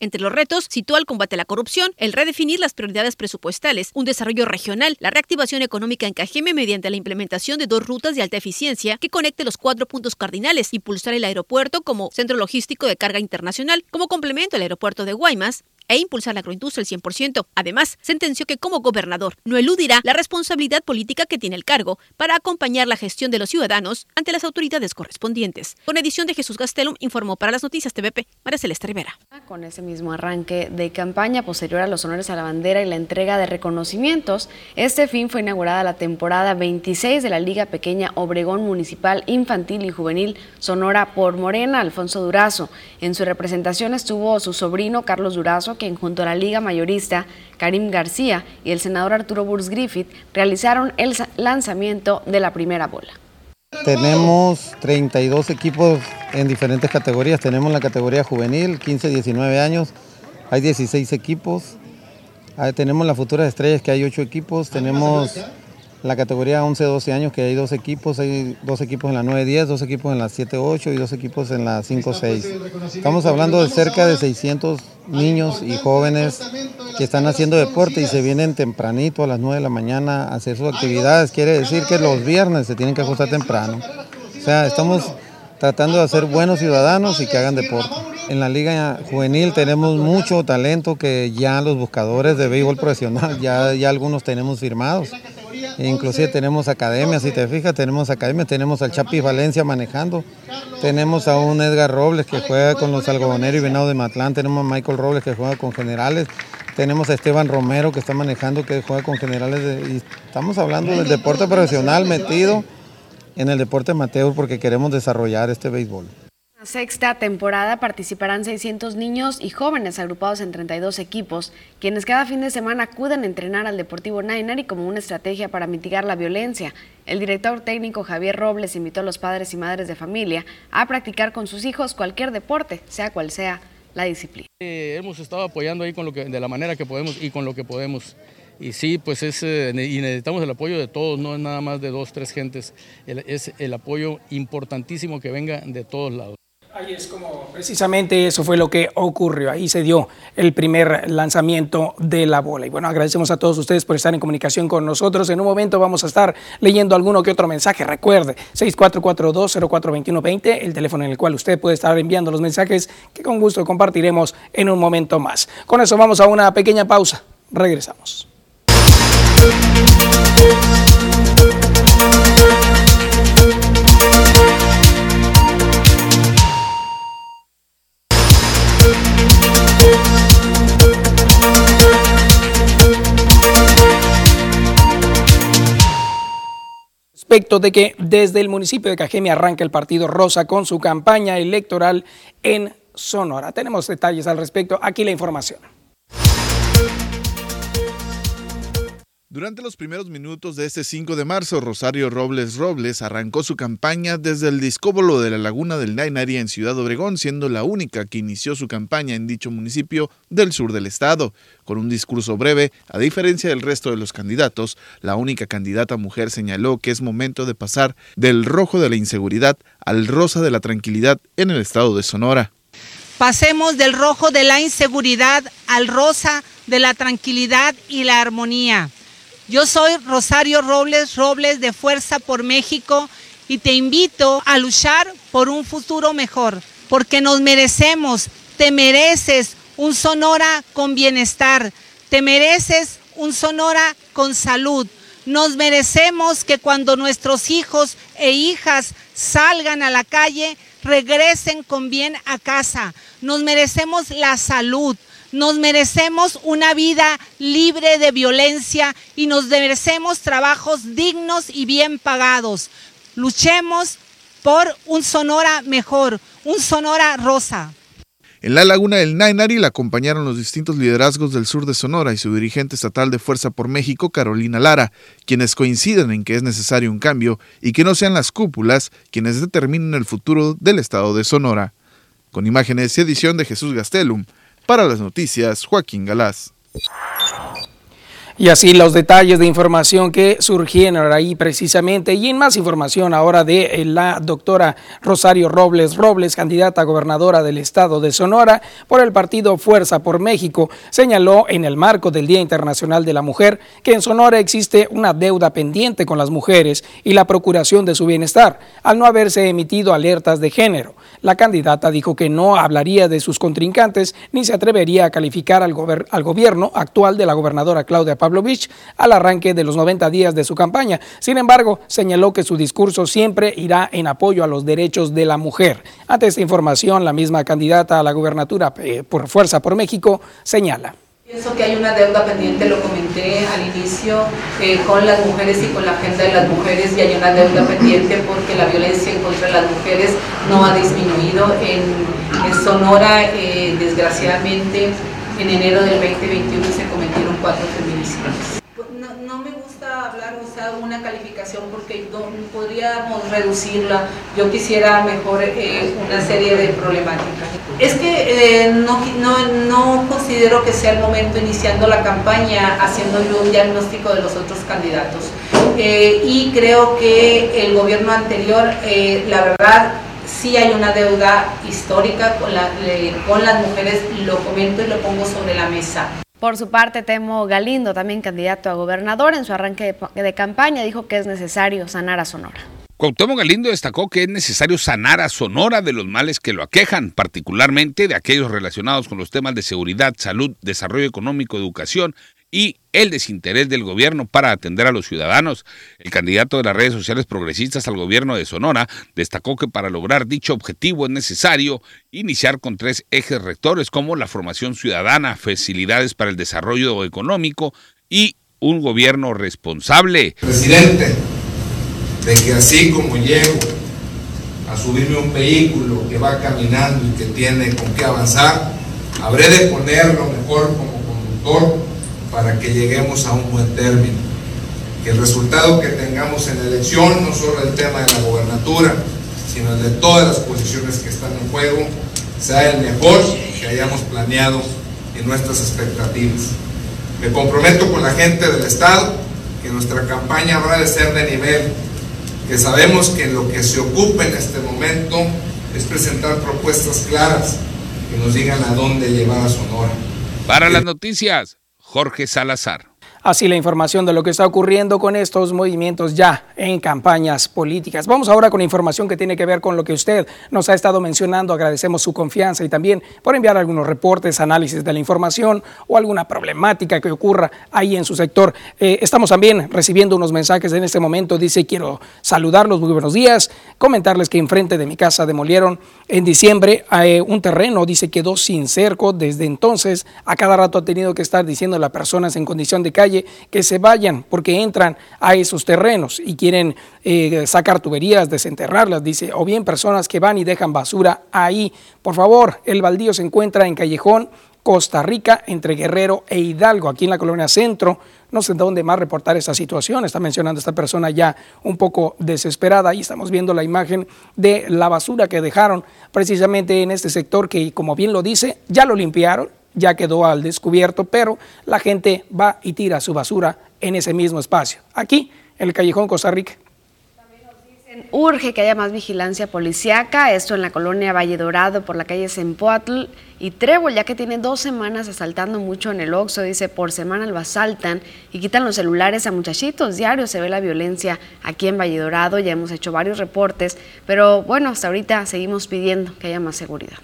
entre los retos, citó al combate a la corrupción, el redefinir las prioridades presupuestales, un desarrollo regional, la reactivación económica en Cajeme mediante la implementación de dos rutas de alta eficiencia que conecte los cuatro puntos cardinales, impulsar el aeropuerto como centro logístico de carga internacional, como complemento al aeropuerto de Guaymas, e impulsar la agroindustria al 100%. Además, sentenció que como gobernador no eludirá la responsabilidad política que tiene el cargo para acompañar la gestión de los ciudadanos ante las autoridades correspondientes. Con edición de Jesús Gastelum, informó para las noticias TVP María Celeste Rivera. Con ese mismo arranque de campaña posterior a los honores a la bandera y la entrega de reconocimientos, este fin fue inaugurada la temporada 26 de la Liga Pequeña Obregón Municipal Infantil y Juvenil Sonora por Morena, Alfonso Durazo. En su representación estuvo su sobrino Carlos Durazo, quien junto a la Liga Mayorista Karim García y el senador Arturo Burs Griffith realizaron el lanzamiento de la primera bola. Tenemos 32 equipos en diferentes categorías. Tenemos la categoría juvenil, 15-19 años. Hay 16 equipos. tenemos las futuras estrellas que hay 8 equipos. Tenemos la categoría 11-12 años que hay dos equipos. Hay dos equipos en la 9-10, dos equipos en la 7-8 y dos equipos en la 5-6. Estamos hablando de cerca de 600 niños y jóvenes que están haciendo deporte y se vienen tempranito a las 9 de la mañana a hacer sus actividades. Quiere decir que los viernes se tienen que ajustar temprano. O sea, estamos tratando de ser buenos ciudadanos y que hagan deporte. En la liga juvenil tenemos mucho talento que ya los buscadores de béisbol profesional, ya, ya algunos tenemos firmados. Inclusive tenemos academias, si te fijas, tenemos academias, tenemos al Chapi Valencia manejando, tenemos a un Edgar Robles que juega con los algodoneros y venado de Matlán, tenemos a Michael Robles que juega con generales, tenemos a Esteban Romero que está manejando, que juega con generales, y estamos hablando del deporte profesional metido en el deporte amateur porque queremos desarrollar este béisbol. La sexta temporada participarán 600 niños y jóvenes agrupados en 32 equipos, quienes cada fin de semana acuden a entrenar al Deportivo y como una estrategia para mitigar la violencia. El director técnico Javier Robles invitó a los padres y madres de familia a practicar con sus hijos cualquier deporte, sea cual sea la disciplina. Eh, hemos estado apoyando ahí con lo que, de la manera que podemos y con lo que podemos. Y sí, pues es, eh, y necesitamos el apoyo de todos, no es nada más de dos, tres gentes, es el apoyo importantísimo que venga de todos lados. Ahí es como precisamente eso fue lo que ocurrió. Ahí se dio el primer lanzamiento de la bola. Y bueno, agradecemos a todos ustedes por estar en comunicación con nosotros. En un momento vamos a estar leyendo alguno que otro mensaje. Recuerde, 6442042120, el teléfono en el cual usted puede estar enviando los mensajes que con gusto compartiremos en un momento más. Con eso vamos a una pequeña pausa. Regresamos. Respecto de que desde el municipio de Cajeme arranca el partido Rosa con su campaña electoral en Sonora. Tenemos detalles al respecto. Aquí la información. Durante los primeros minutos de este 5 de marzo, Rosario Robles Robles arrancó su campaña desde el discóbolo de la Laguna del Nainari en Ciudad Obregón, siendo la única que inició su campaña en dicho municipio del sur del estado. Con un discurso breve, a diferencia del resto de los candidatos, la única candidata mujer señaló que es momento de pasar del rojo de la inseguridad al rosa de la tranquilidad en el estado de Sonora. Pasemos del rojo de la inseguridad al rosa de la tranquilidad y la armonía. Yo soy Rosario Robles Robles de Fuerza por México y te invito a luchar por un futuro mejor, porque nos merecemos, te mereces un Sonora con bienestar, te mereces un Sonora con salud. Nos merecemos que cuando nuestros hijos e hijas salgan a la calle, regresen con bien a casa. Nos merecemos la salud. Nos merecemos una vida libre de violencia y nos merecemos trabajos dignos y bien pagados. Luchemos por un Sonora mejor, un Sonora rosa. En la laguna del Nainari la acompañaron los distintos liderazgos del sur de Sonora y su dirigente estatal de Fuerza por México, Carolina Lara, quienes coinciden en que es necesario un cambio y que no sean las cúpulas quienes determinen el futuro del estado de Sonora. Con imágenes y edición de Jesús Gastelum, para las noticias, Joaquín Galás. Y así los detalles de información que surgieron ahí precisamente y en más información ahora de eh, la doctora Rosario Robles Robles, candidata a gobernadora del estado de Sonora por el partido Fuerza por México, señaló en el marco del Día Internacional de la Mujer que en Sonora existe una deuda pendiente con las mujeres y la procuración de su bienestar, al no haberse emitido alertas de género. La candidata dijo que no hablaría de sus contrincantes ni se atrevería a calificar al, al gobierno actual de la gobernadora Claudia Pavlovich al arranque de los 90 días de su campaña. Sin embargo, señaló que su discurso siempre irá en apoyo a los derechos de la mujer. Ante esta información, la misma candidata a la gubernatura eh, por Fuerza por México señala. Pienso que hay una deuda pendiente, lo comenté al inicio, eh, con las mujeres y con la agenda de las mujeres y hay una deuda pendiente porque la violencia en contra de las mujeres no ha disminuido. En, Sonora, eh, desgraciadamente, en enero del 2021 se cometieron cuatro feminicidios hablar, o sea, una calificación porque podríamos reducirla. Yo quisiera mejor eh, una serie de problemáticas. Es que eh, no, no, no, considero que sea el momento iniciando la campaña haciendo un diagnóstico de los otros candidatos. Eh, y creo que el gobierno anterior, la verdad, sí hay una deuda histórica con las mujeres, lo comento y lo pongo sobre la mesa. Por su parte, Temo Galindo, también candidato a gobernador, en su arranque de, campaña dijo que es necesario sanar a Sonora. Cuauhtémoc Galindo destacó que es necesario sanar a Sonora de los males que lo aquejan, particularmente de aquellos relacionados con los temas de seguridad, salud, desarrollo económico, educación y el desinterés del gobierno para atender a los ciudadanos. El candidato de las redes sociales progresistas al gobierno de Sonora destacó que para lograr dicho objetivo es necesario iniciar con tres ejes rectores como la formación ciudadana, facilidades para el desarrollo económico y un gobierno responsable. Presidente, de que así como llego a subirme un vehículo que va caminando y que tiene con qué avanzar, habré de ponerlo mejor como conductor para que lleguemos a un buen término. Que el resultado que tengamos en la elección, no solo el tema de la gobernatura, sino el de todas las posiciones que están en juego, sea el mejor que hayamos planeado en nuestras expectativas. Me comprometo con la gente del Estado que nuestra campaña habrá de ser de nivel, que sabemos que lo que se ocupa en este momento es presentar propuestas claras que nos digan a dónde llevar a Sonora. Para las noticias, Jorge Salazar. Así la información de lo que está ocurriendo con estos movimientos ya en campañas políticas. Vamos ahora con información que tiene que ver con lo que usted nos ha estado mencionando. Agradecemos su confianza y también por enviar algunos reportes, análisis de la información o alguna problemática que ocurra ahí en su sector. Eh, estamos también recibiendo unos mensajes en este momento. Dice, quiero saludarlos, muy buenos días, comentarles que enfrente de mi casa demolieron en diciembre eh, un terreno, dice, quedó sin cerco. Desde entonces, a cada rato ha tenido que estar diciendo las personas en condición de calle que se vayan porque entran a esos terrenos y quieren eh, sacar tuberías, desenterrarlas, dice, o bien personas que van y dejan basura ahí. Por favor, el baldío se encuentra en Callejón, Costa Rica, entre Guerrero e Hidalgo, aquí en la colonia Centro. No sé dónde más reportar esta situación. Está mencionando esta persona ya un poco desesperada. y estamos viendo la imagen de la basura que dejaron precisamente en este sector que, como bien lo dice, ya lo limpiaron, ya quedó al descubierto, pero la gente va y tira su basura en ese mismo espacio, aquí en el callejón Costa Rica. Urge que haya más vigilancia policiaca, esto en la colonia Valle Dorado por la calle Sempoatl y Trébol, ya que tiene dos semanas asaltando mucho en el Oxxo, dice por semana lo asaltan y quitan los celulares a muchachitos, diario se ve la violencia aquí en Valle Dorado, ya hemos hecho varios reportes, pero bueno, hasta ahorita seguimos pidiendo que haya más seguridad.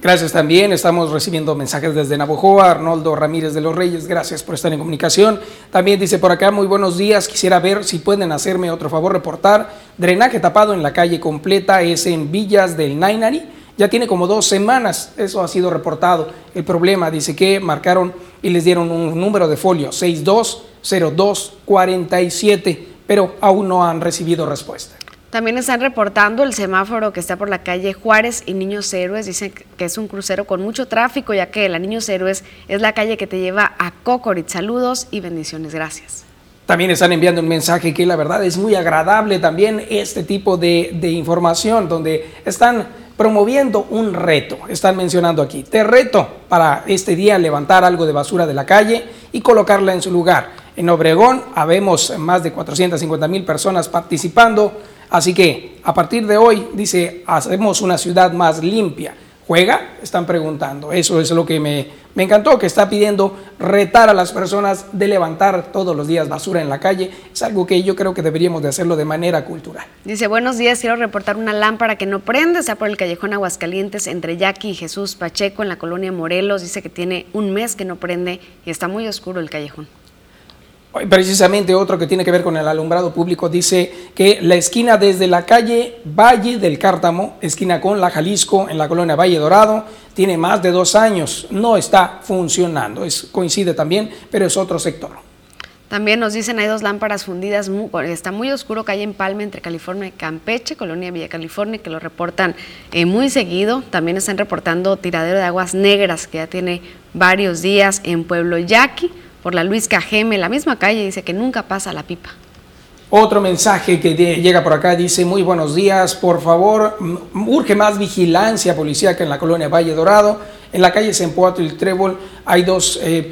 Gracias también. Estamos recibiendo mensajes desde Navojoa. Arnoldo Ramírez de los Reyes, gracias por estar en comunicación. También dice por acá, muy buenos días. Quisiera ver si pueden hacerme otro favor, reportar. Drenaje tapado en la calle completa es en Villas del Nainari. Ya tiene como dos semanas, eso ha sido reportado. El problema dice que marcaron y les dieron un número de folio 620247, pero aún no han recibido respuesta. También están reportando el semáforo que está por la calle Juárez y Niños Héroes. Dicen que es un crucero con mucho tráfico, ya que la Niños Héroes es la calle que te lleva a Cocorit. Saludos y bendiciones. Gracias. También están enviando un mensaje que la verdad es muy agradable también este tipo de, información, donde están promoviendo un reto. Están mencionando aquí, te reto para este día levantar algo de basura de la calle y colocarla en su lugar. En Obregón habemos más de 450 mil personas participando, así que a partir de hoy, dice, hacemos una ciudad más limpia juega? Están preguntando. Eso es lo que me, me, encantó, que está pidiendo retar a las personas de levantar todos los días basura en la calle. Es algo que yo creo que deberíamos de hacerlo de manera cultural. Dice, buenos días, quiero reportar una lámpara que no prende, está por el callejón Aguascalientes entre Yaqui y Jesús Pacheco en la colonia Morelos. Dice que tiene un mes que no prende y está muy oscuro el callejón. Precisamente otro que tiene que ver con el alumbrado público dice que la esquina desde la calle Valle del Cártamo, esquina con la Jalisco en la colonia Valle Dorado, tiene más de dos años, no está funcionando. Es, coincide también, pero es otro sector. También nos dicen hay dos lámparas fundidas, está muy oscuro, calle en Palme entre California y Campeche, Colonia Villa California, que lo reportan eh, muy seguido. También están reportando tiradero de aguas negras, que ya tiene varios días en Pueblo Yaqui por la Luis Cajeme, la misma calle, dice que nunca pasa la pipa. Otro mensaje que llega por acá dice, muy buenos días, por favor, urge más vigilancia policíaca en la colonia Valle Dorado. En la calle Sempoato y Trébol hay dos, eh,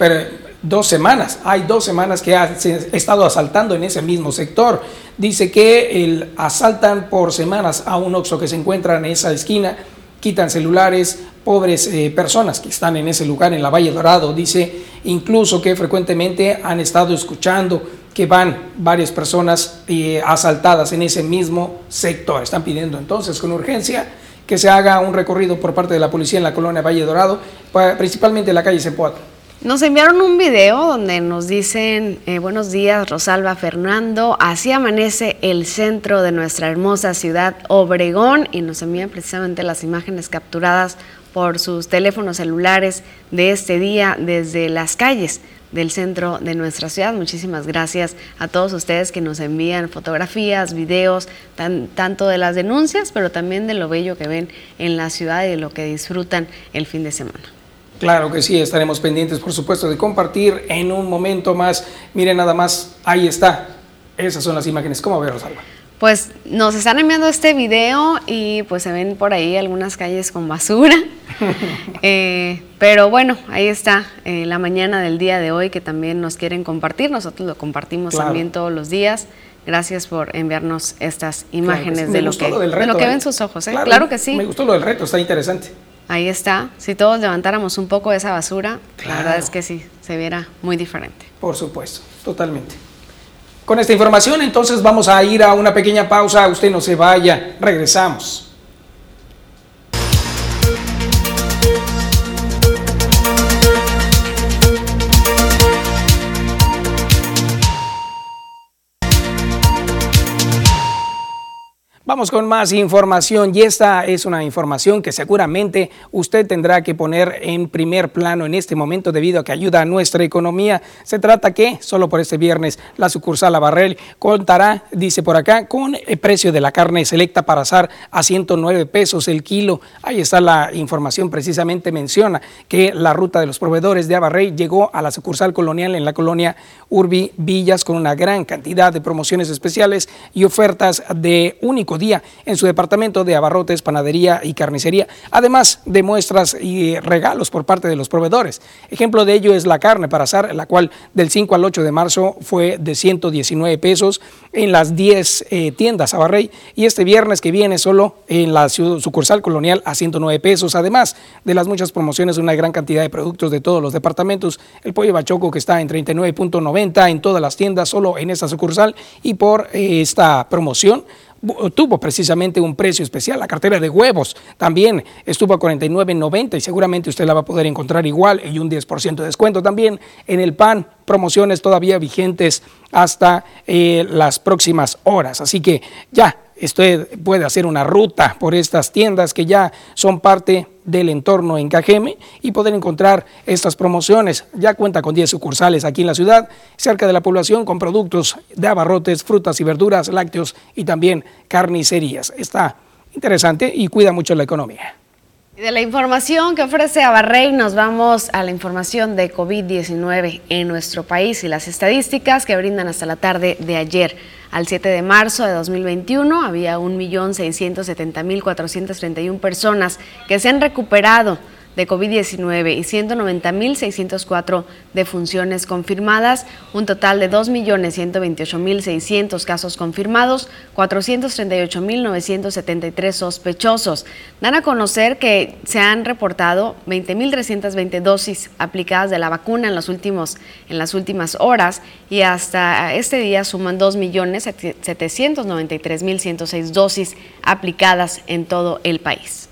dos semanas, hay dos semanas que ha estado asaltando en ese mismo sector. Dice que el, asaltan por semanas a un Oxxo que se encuentra en esa esquina, quitan celulares, pobres eh, personas que están en ese lugar, en la Valle Dorado. Dice incluso que frecuentemente han estado escuchando que van varias personas eh, asaltadas en ese mismo sector. Están pidiendo entonces con urgencia que se haga un recorrido por parte de la policía en la colonia Valle Dorado, principalmente en la calle Cepoatl. Nos enviaron un video donde nos dicen, eh, buenos días Rosalba Fernando, así amanece el centro de nuestra hermosa ciudad Obregón y nos envían precisamente las imágenes capturadas por sus teléfonos celulares de este día desde las calles del centro de nuestra ciudad. Muchísimas gracias a todos ustedes que nos envían fotografías, videos, tanto de las denuncias, pero también de lo bello que ven en la ciudad y de lo que disfrutan el fin de semana. Claro que sí, estaremos pendientes, por supuesto, de compartir en un momento más. Miren nada más, ahí está. Esas son las imágenes. ¿Cómo ve, Rosalba? Pues nos están enviando este video y pues se ven por ahí algunas calles con basura. Eh, pero bueno, ahí está eh, la mañana del día de hoy que también nos quieren compartir. Nosotros lo compartimos también todos los días. Gracias por enviarnos estas imágenes de, lo que, lo, que, ven ¿eh? sus ojos. Claro, que sí. Me gustó lo del reto, está interesante. Ahí está. Si todos levantáramos un poco de esa basura, la verdad es que sí, se viera muy diferente. Por supuesto, totalmente. Con esta información entonces vamos a ir a una pequeña pausa, usted no se vaya, regresamos. Vamos con más información y esta es una información que seguramente usted tendrá que poner en primer plano en este momento debido a que ayuda a nuestra economía. Se trata que solo por este viernes la sucursal Barrel contará, dice por acá, con el precio de la carne selecta para asar a 109 pesos el kilo. Ahí está la información, precisamente menciona que la ruta de los proveedores de Abarrey llegó a la sucursal colonial en la colonia Urbi Villas con una gran cantidad de promociones especiales y ofertas de único día en su departamento de abarrotes, panadería y carnicería, además de muestras y regalos por parte de los proveedores. Ejemplo de ello es la carne para asar, la cual del 5 al 8 de marzo fue de 119 pesos en las 10 eh, tiendas Abarrey y este viernes que viene solo en la sucursal colonial a 109 pesos, además de las muchas promociones, una gran cantidad de productos de todos los departamentos, el pollo bachoco que está en 39.90 en todas las tiendas, solo en esta sucursal y por eh, esta promoción tuvo precisamente un precio especial. La cartera de huevos también estuvo a 49.90 y seguramente usted la va a poder encontrar igual y un 10% de descuento también en el pan. Promociones todavía vigentes hasta eh, las próximas horas. Así que ya usted puede hacer una ruta por estas tiendas que ya son parte del entorno en Cajeme y poder encontrar estas promociones. Ya cuenta con 10 sucursales aquí en la ciudad, cerca de la población, con productos de abarrotes, frutas y verduras, lácteos y también carnicerías. Está interesante y cuida mucho la economía. De la información que ofrece Abarrey nos vamos a la información de COVID-19 en nuestro país y las estadísticas que brindan hasta la tarde de ayer. Al 7 de marzo de 2021 había 1.670.431 personas que se han recuperado de COVID-19 y 190.604 defunciones confirmadas, un total de 2.128.600 casos confirmados, 438.973 sospechosos. Dan a conocer que se han reportado 20.320 dosis aplicadas de la vacuna en, los últimos, en las últimas horas y hasta este día suman 2.793.106 dosis aplicadas en todo el país.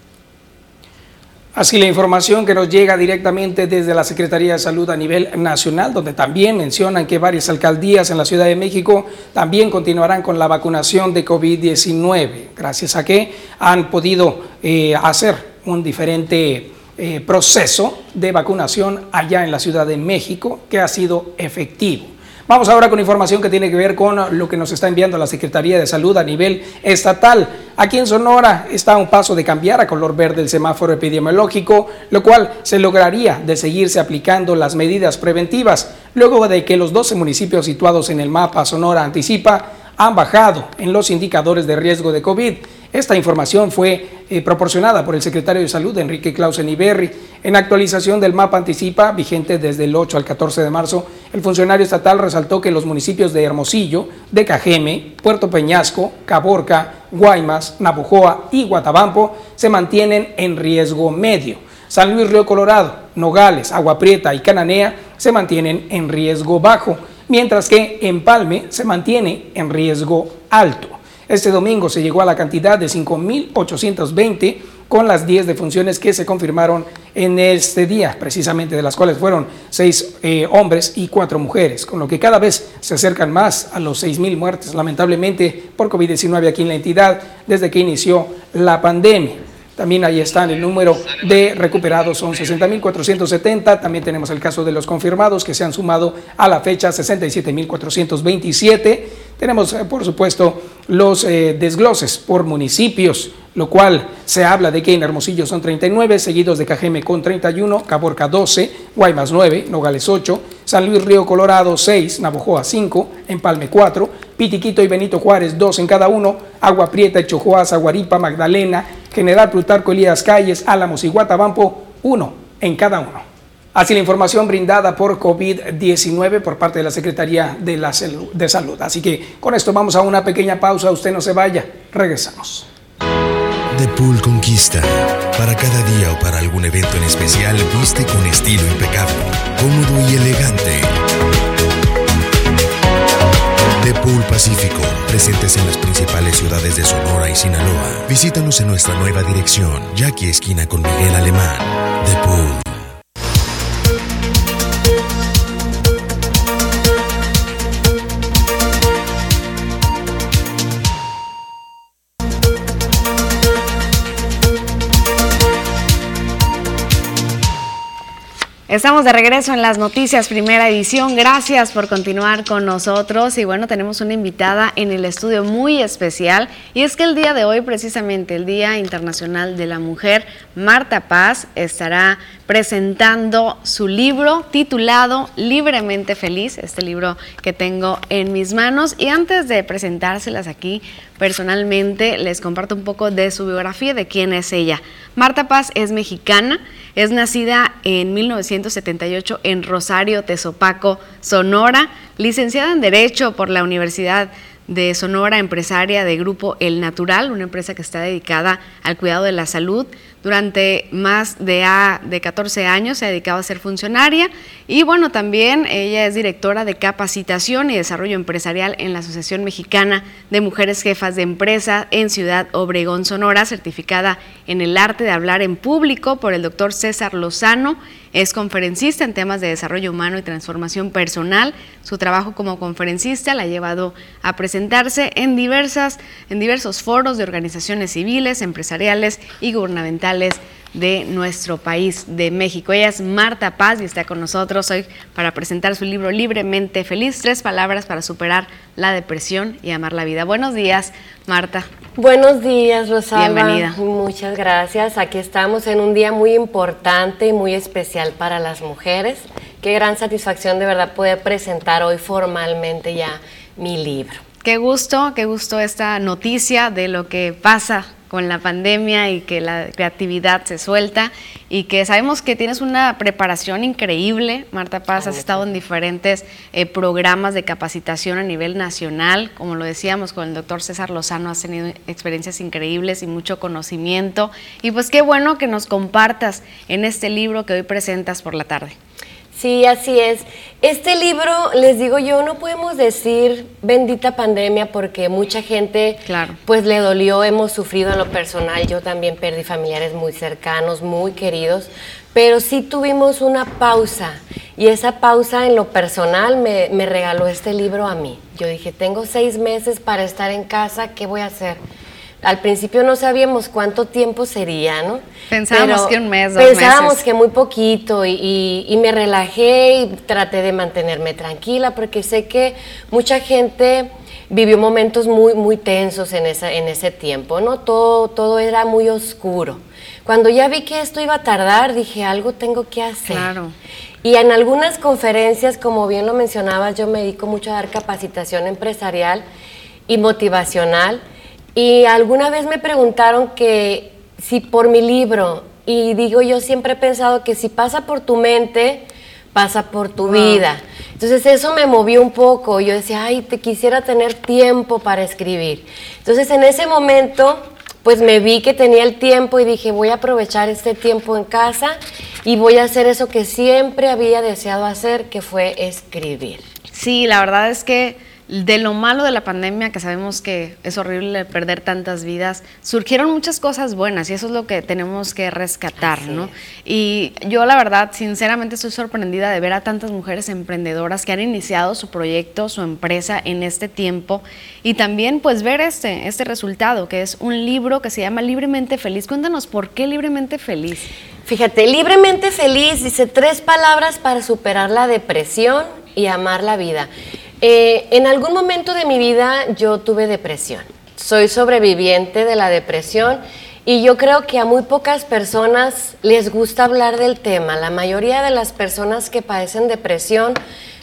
Así la información que nos llega directamente desde la Secretaría de Salud a nivel nacional, donde también mencionan que varias alcaldías en la Ciudad de México también continuarán con la vacunación de COVID-19, gracias a que han podido eh, hacer un diferente eh, proceso de vacunación allá en la Ciudad de México que ha sido efectivo. Vamos ahora con información que tiene que ver con lo que nos está enviando la Secretaría de Salud a nivel estatal. Aquí en Sonora está a un paso de cambiar a color verde el semáforo epidemiológico, lo cual se lograría de seguirse aplicando las medidas preventivas, luego de que los 12 municipios situados en el mapa Sonora anticipa han bajado en los indicadores de riesgo de COVID. Esta información fue eh, proporcionada por el secretario de Salud, Enrique Clausen Iberri. En actualización del mapa anticipa, vigente desde el 8 al 14 de marzo, el funcionario estatal resaltó que los municipios de Hermosillo, de Cajeme, Puerto Peñasco, Caborca, Guaymas, Nabujoa y Guatabampo se mantienen en riesgo medio. San Luis Río Colorado, Nogales, Agua Prieta y Cananea se mantienen en riesgo bajo, mientras que Empalme se mantiene en riesgo alto. Este domingo se llegó a la cantidad de 5.820 con las 10 defunciones que se confirmaron en este día, precisamente de las cuales fueron 6 eh, hombres y 4 mujeres, con lo que cada vez se acercan más a los 6.000 muertes, lamentablemente, por COVID-19 aquí en la entidad desde que inició la pandemia. También ahí están el número de recuperados, son 60.470. También tenemos el caso de los confirmados que se han sumado a la fecha 67.427. Tenemos, eh, por supuesto, los eh, desgloses por municipios, lo cual se habla de que en Hermosillo son 39, seguidos de Cajeme con 31, Caborca 12, Guaymas 9, Nogales 8, San Luis Río Colorado 6, Navojoa 5, Empalme 4, Pitiquito y Benito Juárez 2 en cada uno, Agua Prieta, Chojoa, Zaguaripa, Magdalena, General Plutarco Elías Calles, Álamos y Guatabampo, uno en cada uno. Así la información brindada por COVID-19 por parte de la Secretaría de, la de Salud. Así que con esto vamos a una pequeña pausa, usted no se vaya, regresamos. The Pool Conquista. Para cada día o para algún evento en especial, viste con estilo impecable, cómodo y elegante. Pool Pacífico, presentes en las principales ciudades de Sonora y Sinaloa. Visítanos en nuestra nueva dirección, Jackie Esquina con Miguel Alemán. The Pool. Estamos de regreso en las noticias, primera edición. Gracias por continuar con nosotros. Y bueno, tenemos una invitada en el estudio muy especial. Y es que el día de hoy, precisamente el Día Internacional de la Mujer, Marta Paz estará presentando su libro titulado Libremente Feliz, este libro que tengo en mis manos. Y antes de presentárselas aquí, personalmente les comparto un poco de su biografía, de quién es ella. Marta Paz es mexicana, es nacida en 1978 en Rosario, Tezopaco, Sonora, licenciada en Derecho por la Universidad de Sonora, empresaria de Grupo El Natural, una empresa que está dedicada al cuidado de la salud. Durante más de, a, de 14 años se ha dedicado a ser funcionaria y bueno, también ella es directora de capacitación y desarrollo empresarial en la Asociación Mexicana de Mujeres Jefas de Empresa en Ciudad Obregón, Sonora, certificada en el arte de hablar en público por el doctor César Lozano es conferencista en temas de desarrollo humano y transformación personal. Su trabajo como conferencista la ha llevado a presentarse en, diversas, en diversos foros de organizaciones civiles, empresariales y gubernamentales de nuestro país, de México. Ella es Marta Paz y está con nosotros hoy para presentar su libro Libremente Feliz, tres palabras para superar la depresión y amar la vida. Buenos días, Marta. Buenos días, Rosalba. Bienvenida. Muchas gracias. Aquí estamos en un día muy importante y muy especial para las mujeres. Qué gran satisfacción de verdad poder presentar hoy formalmente ya mi libro. Qué gusto, qué gusto esta noticia de lo que pasa con la pandemia y que la creatividad se suelta y que sabemos que tienes una preparación increíble. Marta Paz, has estado en diferentes eh, programas de capacitación a nivel nacional, como lo decíamos con el doctor César Lozano, has tenido experiencias increíbles y mucho conocimiento. Y pues qué bueno que nos compartas en este libro que hoy presentas por la tarde. Sí, así es. Este libro, les digo yo, no podemos decir bendita pandemia porque mucha gente claro. pues le dolió, hemos sufrido en lo personal, yo también perdí familiares muy cercanos, muy queridos, pero sí tuvimos una pausa y esa pausa en lo personal me, me regaló este libro a mí. Yo dije, tengo seis meses para estar en casa, ¿qué voy a hacer? Al principio no sabíamos cuánto tiempo sería, ¿no? Pensábamos que un mes, dos Pensábamos que muy poquito y, y, me relajé y traté de mantenerme tranquila porque sé que mucha gente vivió momentos muy, muy tensos en, esa, en ese tiempo, ¿no? Todo, todo era muy oscuro. Cuando ya vi que esto iba a tardar, dije, algo tengo que hacer. Claro. Y en algunas conferencias, como bien lo mencionabas, yo me dedico mucho a dar capacitación empresarial y motivacional y alguna vez me preguntaron que si por mi libro, y digo yo siempre he pensado que si pasa por tu mente, pasa por tu vida. Entonces eso me movió un poco. Yo decía, ay, te quisiera tener tiempo para escribir. Entonces en ese momento, pues me vi que tenía el tiempo y dije, voy a aprovechar este tiempo en casa y voy a hacer eso que siempre había deseado hacer, que fue escribir. Sí, la verdad es que de lo malo de la pandemia, que sabemos que es horrible perder tantas vidas, surgieron muchas cosas buenas y eso es lo que tenemos que rescatar, ¿no? Y yo la verdad, sinceramente estoy sorprendida de ver a tantas mujeres emprendedoras que han iniciado su proyecto, su empresa en este tiempo y también pues ver este, este resultado, que es un libro que se llama Libremente Feliz. Cuéntanos por qué Libremente Feliz. Fíjate, Libremente Feliz dice tres palabras para superar la depresión y amar la vida. Eh, en algún momento de mi vida yo tuve depresión. Soy sobreviviente de la depresión y yo creo que a muy pocas personas les gusta hablar del tema. La mayoría de las personas que padecen depresión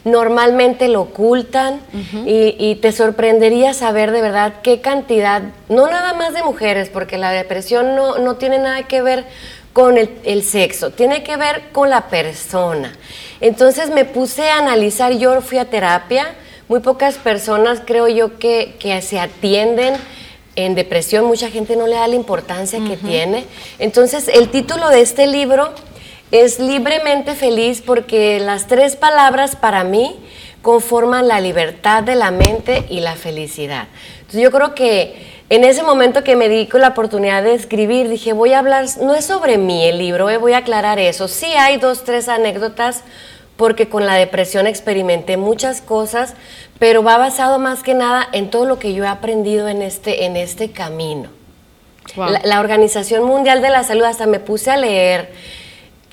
normalmente lo ocultan y, te sorprendería saber de verdad qué cantidad, no nada más de mujeres, porque la depresión no, tiene nada que ver con el, el, sexo, tiene que ver con la persona. Entonces me puse a analizar, yo fui a terapia, muy pocas personas creo yo que, se atienden en depresión, mucha gente no le da la importancia que tiene. Entonces, el título de este libro es Libremente Feliz porque las tres palabras para mí conforman la libertad de la mente y la felicidad. Entonces, yo creo que en ese momento que me di con la oportunidad de escribir, dije, voy a hablar, no es sobre mí el libro, eh, voy a aclarar eso. Sí hay dos, tres anécdotas porque con la depresión experimenté muchas cosas, pero va basado más que nada en todo lo que yo he aprendido en este, en este camino. La, Organización Mundial de la Salud, hasta me puse a leer,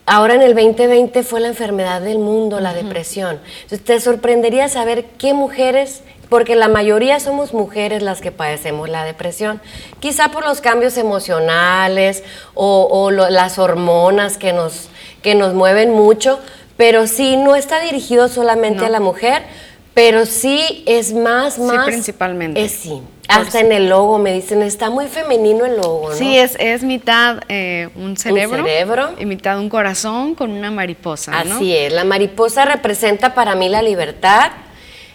ahora en el 2020 fue la enfermedad del mundo, la depresión. Entonces te sorprendería saber qué mujeres porque la mayoría somos mujeres las que padecemos la depresión, quizá por los cambios emocionales o, las hormonas que nos, que nos mueven mucho, pero sí no está dirigido solamente a la mujer, pero sí es más, más. Sí, principalmente. Es sí. Hasta en el logo me dicen, está muy femenino el logo, ¿no? Sí, es, es mitad eh, un, cerebro, un cerebro. Y mitad un corazón con una mariposa, Así es. La mariposa representa para mí la libertad,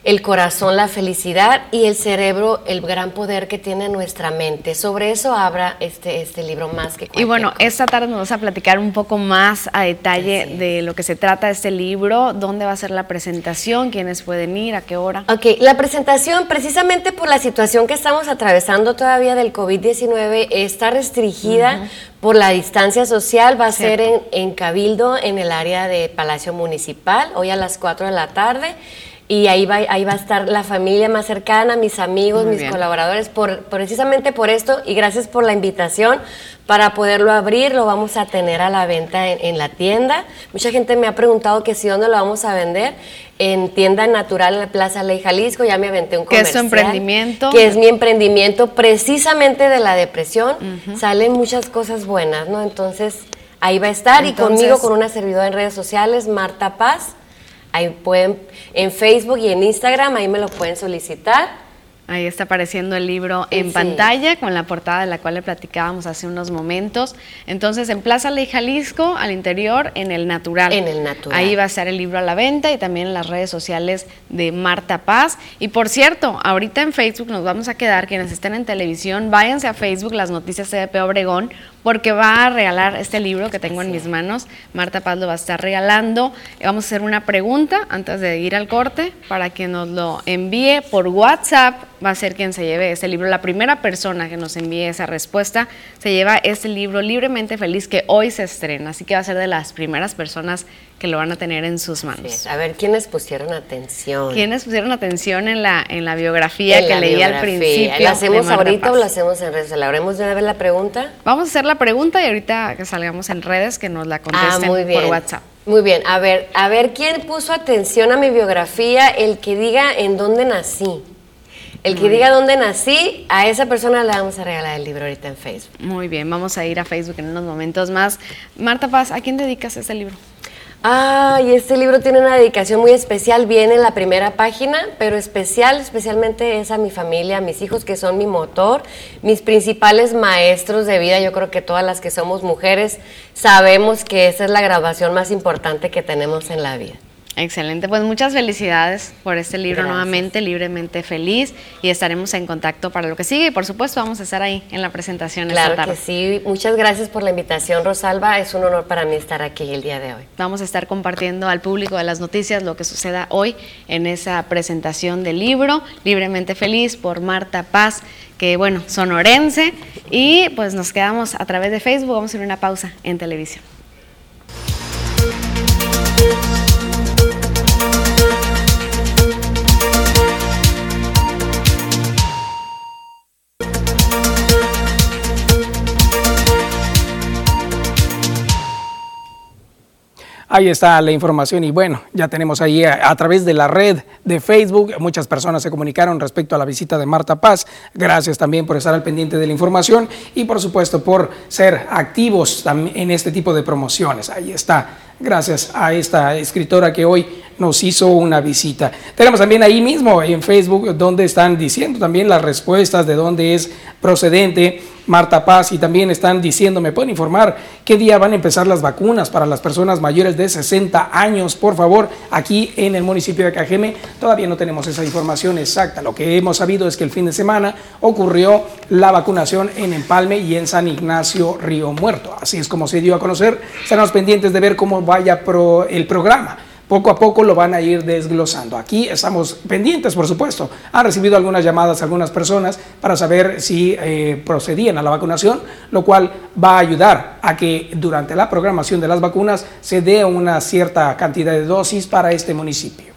el corazón la felicidad y el cerebro el gran poder que tiene nuestra mente. Sobre eso habla este, este libro más que Y bueno, esta tarde nos vas a platicar un poco más a detalle de lo que se trata este libro, dónde va a ser la presentación, quiénes pueden ir, a qué hora. Ok, la presentación precisamente por la situación que estamos atravesando todavía del COVID-19 está restringida por la distancia social, va a ser en, en Cabildo, en el área de Palacio Municipal, hoy a las 4 de la tarde y ahí va, ahí va a estar la familia más cercana, mis amigos, mis colaboradores, por, precisamente por esto y gracias por la invitación para poderlo abrir, lo vamos a tener a la venta en, la tienda. Mucha gente me ha preguntado que si dónde lo vamos a vender, en tienda natural en la Plaza Ley Jalisco, ya me aventé un comercial. ¿Qué es tu emprendimiento? Que es mi emprendimiento precisamente de la depresión, salen muchas cosas buenas, ¿no? Entonces ahí va a estar y conmigo con una servidora en redes sociales, Marta Paz Ahí pueden, en Facebook y en Instagram, ahí me lo pueden solicitar Ahí está apareciendo el libro en pantalla con la portada de la cual le platicábamos hace unos momentos. Entonces, en Plaza Ley Jalisco, al interior, en el Natural. En el Natural. Ahí va a estar el libro a la venta y también en las redes sociales de Marta Paz. Y por cierto, ahorita en Facebook nos vamos a quedar, quienes estén en televisión, váyanse a Facebook, las noticias CDP Obregón, porque va a regalar este libro que tengo en mis manos. Marta Paz lo va a estar regalando. Vamos a hacer una pregunta antes de ir al corte para que nos lo envíe por WhatsApp va a ser quien se lleve ese libro. La primera persona que nos envíe esa respuesta se lleva este libro libremente feliz que hoy se estrena. Así que va a ser de las primeras personas que lo van a tener en sus manos. A ver, ¿quiénes pusieron atención? ¿Quiénes pusieron atención en la, en la biografía que leí al principio? ¿La hacemos ahorita o la hacemos en redes? ¿La haremos de una vez la pregunta? Vamos a hacer la pregunta y ahorita que salgamos en redes que nos la contesten ah, por WhatsApp. Muy bien, a ver, a ver quién puso atención a mi biografía, el que diga en dónde nací. El que diga dónde nací, a esa persona le vamos a regalar el libro ahorita en Facebook. Muy bien, vamos a ir a Facebook en unos momentos más. Marta Paz, ¿a quién dedicas este libro? Ay, este libro tiene una dedicación muy especial, viene en la primera página, pero especial, especialmente es a mi familia, a mis hijos que son mi motor, mis principales maestros de vida. Yo creo que todas las que somos mujeres sabemos que esa es la graduación más importante que tenemos en la vida. Excelente, pues muchas felicidades por este libro nuevamente, libremente feliz y estaremos en contacto para lo que sigue. Y por supuesto vamos a estar ahí en la presentación claro esta tarde. que sí, muchas gracias por la invitación Rosalba, es un honor para mí estar aquí el día de hoy. Vamos a estar compartiendo al público de las noticias lo que suceda hoy en esa presentación del libro, libremente feliz por Marta Paz, que bueno, sonorense. Y pues nos quedamos a través de Facebook, vamos a ir a una pausa en televisión. Ahí está la información y bueno, ya tenemos ahí a, través de la red de Facebook, muchas personas se comunicaron respecto a la visita de Marta Paz. Gracias también por estar al pendiente de la información y por supuesto por ser activos en este tipo de promociones. Ahí está, gracias a esta escritora que hoy nos hizo una visita. Tenemos también ahí mismo en Facebook donde están diciendo también las respuestas de dónde es procedente Marta Paz y también están diciendo, me pueden informar qué día van a empezar las vacunas para las personas mayores de 60 años, por favor, aquí en el municipio de Cajeme. Todavía no tenemos esa información exacta. Lo que hemos sabido es que el fin de semana ocurrió la vacunación en Empalme y en San Ignacio Río Muerto. Así es como se dio a conocer. Estaremos pendientes de ver cómo vaya el programa poco a poco lo van a ir desglosando. Aquí estamos pendientes, por supuesto. Han recibido algunas llamadas algunas personas para saber si eh, procedían a la vacunación, lo cual va a ayudar a que durante la programación de las vacunas se dé una cierta cantidad de dosis para este municipio.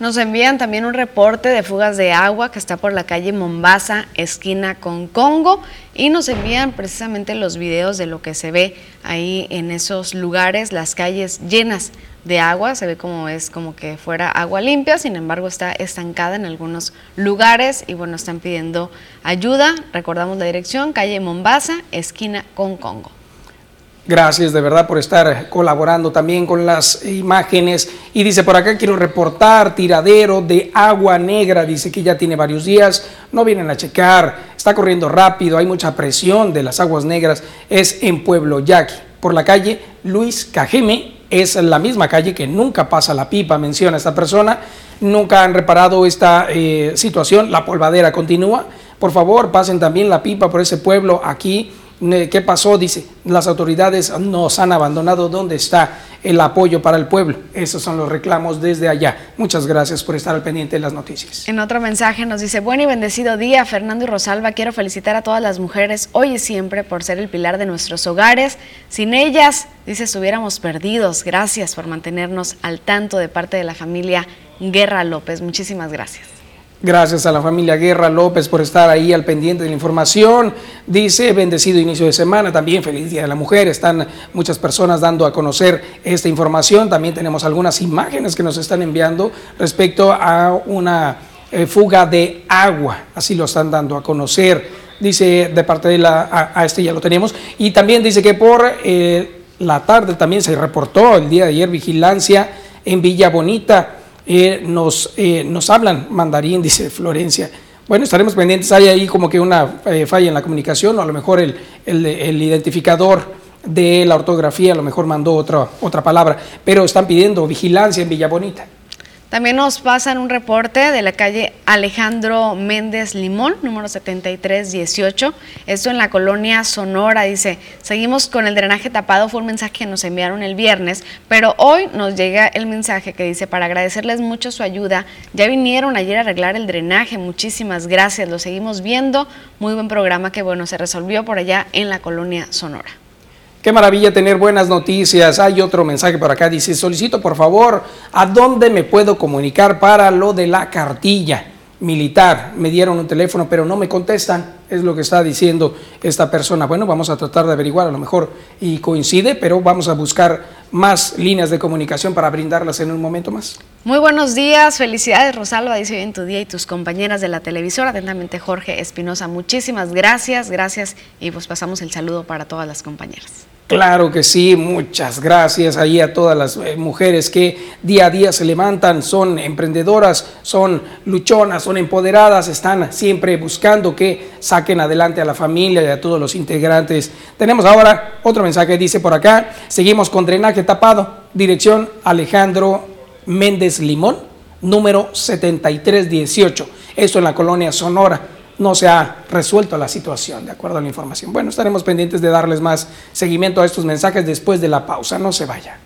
Nos envían también un reporte de fugas de agua que está por la calle Mombasa, esquina con Congo, y nos envían precisamente los videos de lo que se ve ahí en esos lugares, las calles llenas de agua, se ve como es como que fuera agua limpia, sin embargo está estancada en algunos lugares y bueno, están pidiendo ayuda. Recordamos la dirección, calle Mombasa, esquina con Congo. Gracias de verdad por estar colaborando también con las imágenes. Y dice por acá, quiero reportar tiradero de agua negra. Dice que ya tiene varios días, no vienen a checar, está corriendo rápido, hay mucha presión de las aguas negras. Es en Pueblo Yaqui, por la calle Luis Cajeme, es la misma calle que nunca pasa la pipa, menciona esta persona. Nunca han reparado esta eh, situación, la polvadera continúa. Por favor, pasen también la pipa por ese pueblo aquí ¿Qué pasó? Dice, las autoridades nos han abandonado. ¿Dónde está el apoyo para el pueblo? Esos son los reclamos desde allá. Muchas gracias por estar al pendiente de las noticias. En otro mensaje nos dice, buen y bendecido día, Fernando y Rosalba. Quiero felicitar a todas las mujeres hoy y siempre por ser el pilar de nuestros hogares. Sin ellas, dice, estuviéramos perdidos. Gracias por mantenernos al tanto de parte de la familia Guerra López. Muchísimas gracias. Gracias a la familia Guerra López por estar ahí al pendiente de la información. Dice, bendecido inicio de semana, también feliz Día de la Mujer. Están muchas personas dando a conocer esta información. También tenemos algunas imágenes que nos están enviando respecto a una eh, fuga de agua. Así lo están dando a conocer. Dice de parte de la, a, este ya lo tenemos. Y también dice que por eh, la tarde también se reportó el día de ayer vigilancia en Villa Bonita eh, nos, eh, nos hablan mandarín, dice Florencia. Bueno, estaremos pendientes. Hay ahí como que una eh, falla en la comunicación o a lo mejor el, el, el identificador de la ortografía a lo mejor mandó otra, otra palabra, pero están pidiendo vigilancia en Villa Bonita. También nos pasan un reporte de la calle Alejandro Méndez Limón, número 7318. Esto en la colonia Sonora. Dice, seguimos con el drenaje tapado. Fue un mensaje que nos enviaron el viernes, pero hoy nos llega el mensaje que dice, para agradecerles mucho su ayuda, ya vinieron ayer a arreglar el drenaje. Muchísimas gracias. Lo seguimos viendo. Muy buen programa que, bueno, se resolvió por allá en la colonia Sonora. Qué maravilla tener buenas noticias. Hay otro mensaje por acá. Dice, solicito por favor, ¿a dónde me puedo comunicar para lo de la cartilla militar? Me dieron un teléfono, pero no me contestan. Es lo que está diciendo esta persona. Bueno, vamos a tratar de averiguar, a lo mejor y coincide, pero vamos a buscar más líneas de comunicación para brindarlas en un momento más. Muy buenos días, felicidades Rosalba, dice bien tu día y tus compañeras de la televisora, atentamente Jorge Espinosa, muchísimas gracias, gracias y pues pasamos el saludo para todas las compañeras. Claro que sí, muchas gracias ahí a todas las eh, mujeres que día a día se levantan, son emprendedoras, son luchonas, son empoderadas, están siempre buscando que saquen adelante a la familia y a todos los integrantes. Tenemos ahora otro mensaje, dice por acá, seguimos con drenaje tapado, dirección Alejandro Méndez Limón, número 7318, esto en la colonia Sonora no se ha resuelto la situación, de acuerdo a la información. Bueno, estaremos pendientes de darles más seguimiento a estos mensajes después de la pausa. No se vaya.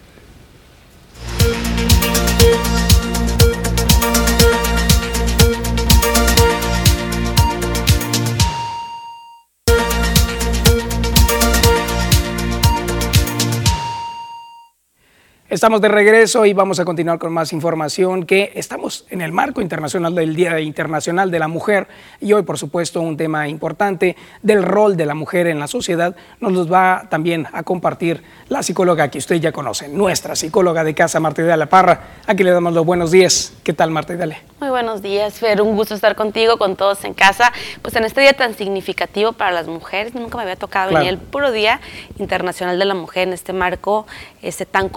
Estamos de regreso y vamos a continuar con más información que estamos en el marco internacional del Día Internacional de la Mujer y hoy por supuesto un tema importante del rol de la mujer en la sociedad nos los va también a compartir la psicóloga que usted ya conoce, nuestra psicóloga de casa Marta La Parra. Aquí le damos los buenos días. ¿Qué tal Marta Dale? Muy buenos días, Fer. Un gusto estar contigo, con todos en casa. Pues en este día tan significativo para las mujeres, nunca me había tocado venir el puro Día Internacional de la Mujer en este marco este tan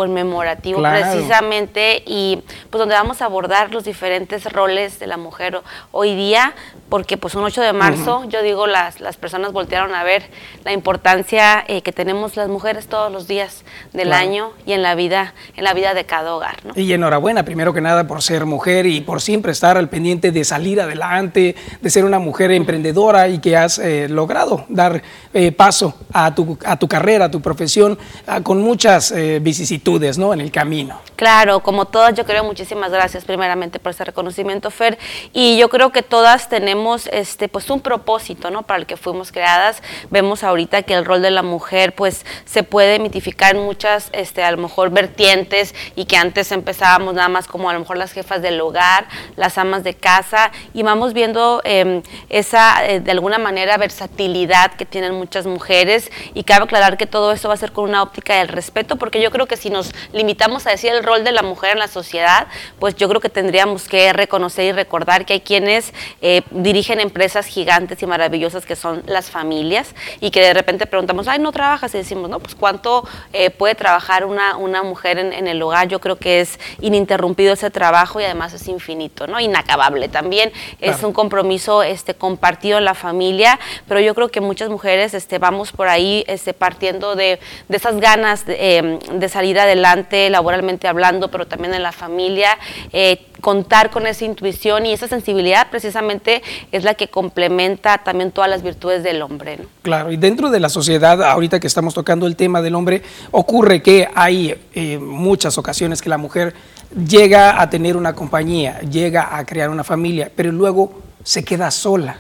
conmemorativo precisamente y pues donde vamos a abordar los diferentes roles de la mujer hoy día, porque pues un 8 de marzo, yo digo, las, las personas voltearon a ver la importancia eh, que tenemos las mujeres todos los días del año y en la vida, en la vida de cada hogar. Y enhorabuena, primero que nada, por ser mujer y por siempre estar al pendiente de salir adelante, de ser una mujer emprendedora y que has eh, logrado dar eh, paso a tu, a tu carrera, a tu profesión, ah, con muchas vicisitudes ¿no? En el camino. Claro, como todas, yo creo, muchísimas gracias primeramente por ese reconocimiento, Fer. Y yo creo que todas tenemos este, pues un propósito ¿no? para el que fuimos creadas. Vemos ahorita que el rol de la mujer pues se puede mitificar en muchas, este, a lo mejor, vertientes y que antes empezábamos nada más como a lo mejor las jefas del hogar, las amas de casa y vamos viendo em, esa, eh, de alguna manera, versatilidad que tienen muchas mujeres y cabe aclarar que todo esto va a ser con una óptica del respeto porque yo creo que si nos limitamos a decir el rol de la mujer en la sociedad, pues yo creo que tendríamos que reconocer y recordar que hay quienes eh, dirigen empresas gigantes y maravillosas que son las familias y que de repente preguntamos, ay, no trabajas y decimos, no, pues cuánto eh, puede trabajar una, una mujer en, el hogar. Yo creo que es ininterrumpido ese trabajo y además es infinito, ¿no? Inacabable también. Es un compromiso este, compartido en la familia, pero yo creo que muchas mujeres este, vamos por ahí este, partiendo de, de esas ganas de, em, de salir adelante laboralmente hablando, pero también en la familia, eh, contar con esa intuición y esa sensibilidad precisamente es la que complementa también todas las virtudes del hombre. Claro, y dentro de la sociedad, ahorita que estamos tocando el tema del hombre, ocurre que hay eh, muchas ocasiones que la mujer llega a tener una compañía, llega a crear una familia, pero luego se queda sola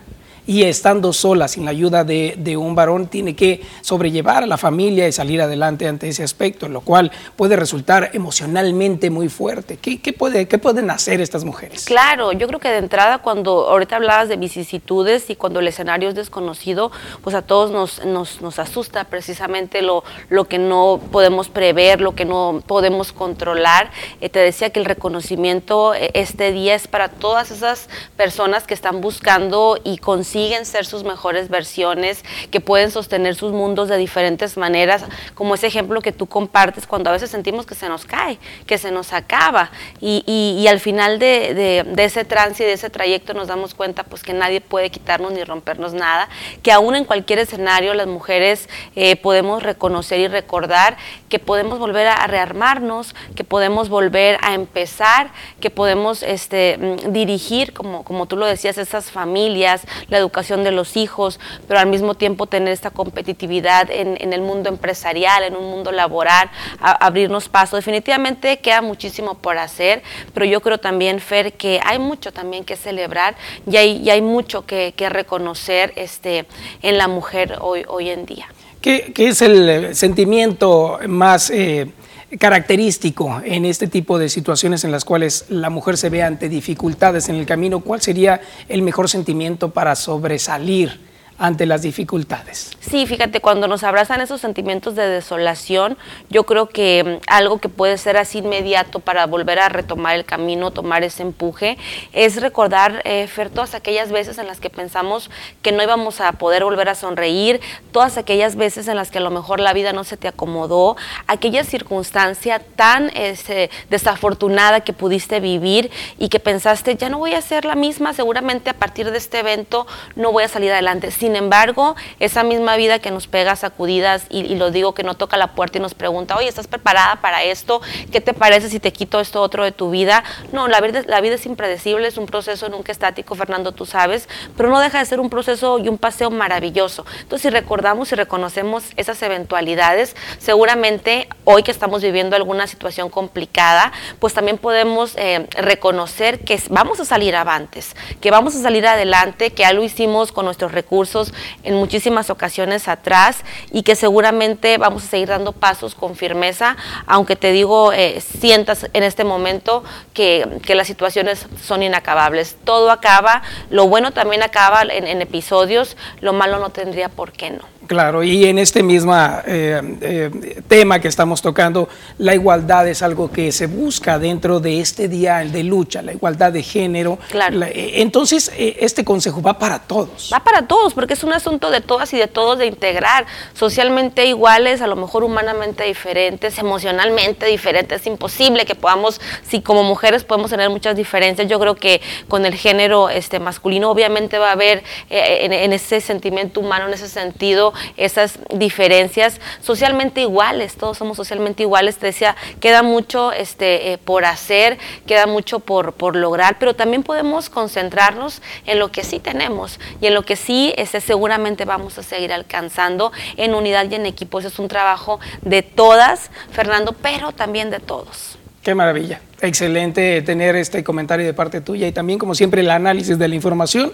y estando sola, sin la ayuda de, un varón, tiene que sobrellevar a la familia y salir adelante ante ese aspecto, lo cual puede resultar emocionalmente muy fuerte. ¿Qué, puede, ¿Qué pueden hacer estas mujeres? Claro, yo creo que de entrada, cuando ahorita hablabas de vicisitudes y cuando el escenario es desconocido, pues a todos nos, nos, asusta precisamente lo, lo que no podemos prever, lo que no podemos controlar. Eh, te decía que el reconocimiento eh, este día es para todas esas personas que están buscando y con consiguen ser sus mejores versiones, que pueden sostener sus mundos de diferentes maneras, como ese ejemplo que tú compartes cuando a veces sentimos que se nos cae, que se nos acaba. Y, y, al final de, de, ese trance y de ese trayecto nos damos cuenta pues que nadie puede quitarnos ni rompernos nada, que aún en cualquier escenario las mujeres eh, podemos reconocer y recordar que podemos volver a, rearmarnos, que podemos volver a empezar, que podemos este, mm, dirigir, como, como tú lo decías, esas familias, la educación de los hijos, pero al mismo tiempo tener esta competitividad en, el mundo empresarial, en un mundo laboral, abrirnos paso. Definitivamente queda muchísimo por hacer, pero yo creo también, Fer, que hay mucho también que celebrar y hay, mucho que, reconocer este, en la mujer hoy, en día. ¿Qué, qué es el sentimiento más... Eh, característico en este tipo de situaciones en las cuales la mujer se ve ante dificultades en el camino, ¿cuál sería el mejor sentimiento para sobresalir ante las dificultades. Sí, fíjate, cuando nos abrazan esos sentimientos de desolación, yo creo que mm, algo que puede ser así inmediato para volver a retomar el camino, tomar ese empuje, es recordar, eh, Fer, todas aquellas veces en las que pensamos que no íbamos a poder volver a sonreír, todas aquellas veces en las que a lo mejor la vida no se te acomodó, aquella circunstancia tan este, desafortunada que pudiste vivir y que pensaste, ya no voy a ser la misma, seguramente a partir de este evento no voy a salir adelante. Sin embargo, esa misma vida que nos pega sacudidas y, lo digo que no toca la puerta y nos pregunta, oye, ¿estás preparada para esto? ¿Qué te parece si te quito esto otro de tu vida? No, la vida, la vida es impredecible, es un proceso nunca estático, Fernando, tú sabes, pero no deja de ser un proceso y un paseo maravilloso. Entonces, si recordamos y reconocemos esas eventualidades, seguramente hoy que estamos viviendo alguna situación complicada, pues también podemos eh, reconocer que vamos a salir avantes, que vamos a salir adelante, que ya lo hicimos con nuestros recursos en muchísimas ocasiones atrás y que seguramente vamos a seguir dando pasos con firmeza, aunque te digo, eh, sientas en este momento que, las situaciones son inacabables. Todo acaba, lo bueno también acaba en episodios, lo malo no tendría por qué no. Claro, y en este mismo eh, eh, tema que estamos tocando, la igualdad es algo que se busca dentro de este día de lucha, la igualdad de género. Claro. Eh, entonces, este consejo va para todos. Va para todos, porque es un asunto de todas y de todos de integrar, socialmente iguales, a lo mejor humanamente diferentes, emocionalmente diferentes. Es imposible que podamos, si como mujeres podemos tener muchas diferencias, yo creo que con el género este, masculino obviamente va a haber en ese sentimiento humano, en ese sentido, esas diferencias socialmente iguales, todos somos socialmente iguales, te decía, queda mucho este, eh, por hacer, queda mucho por, por lograr, pero también podemos concentrarnos en lo que sí tenemos y en lo que sí este, seguramente vamos a seguir alcanzando en unidad y en equipo. es un trabajo de todas, Fernando, pero también de todos. Qué maravilla. Excelente tener este comentario de parte tuya y también, como siempre, el análisis de la información.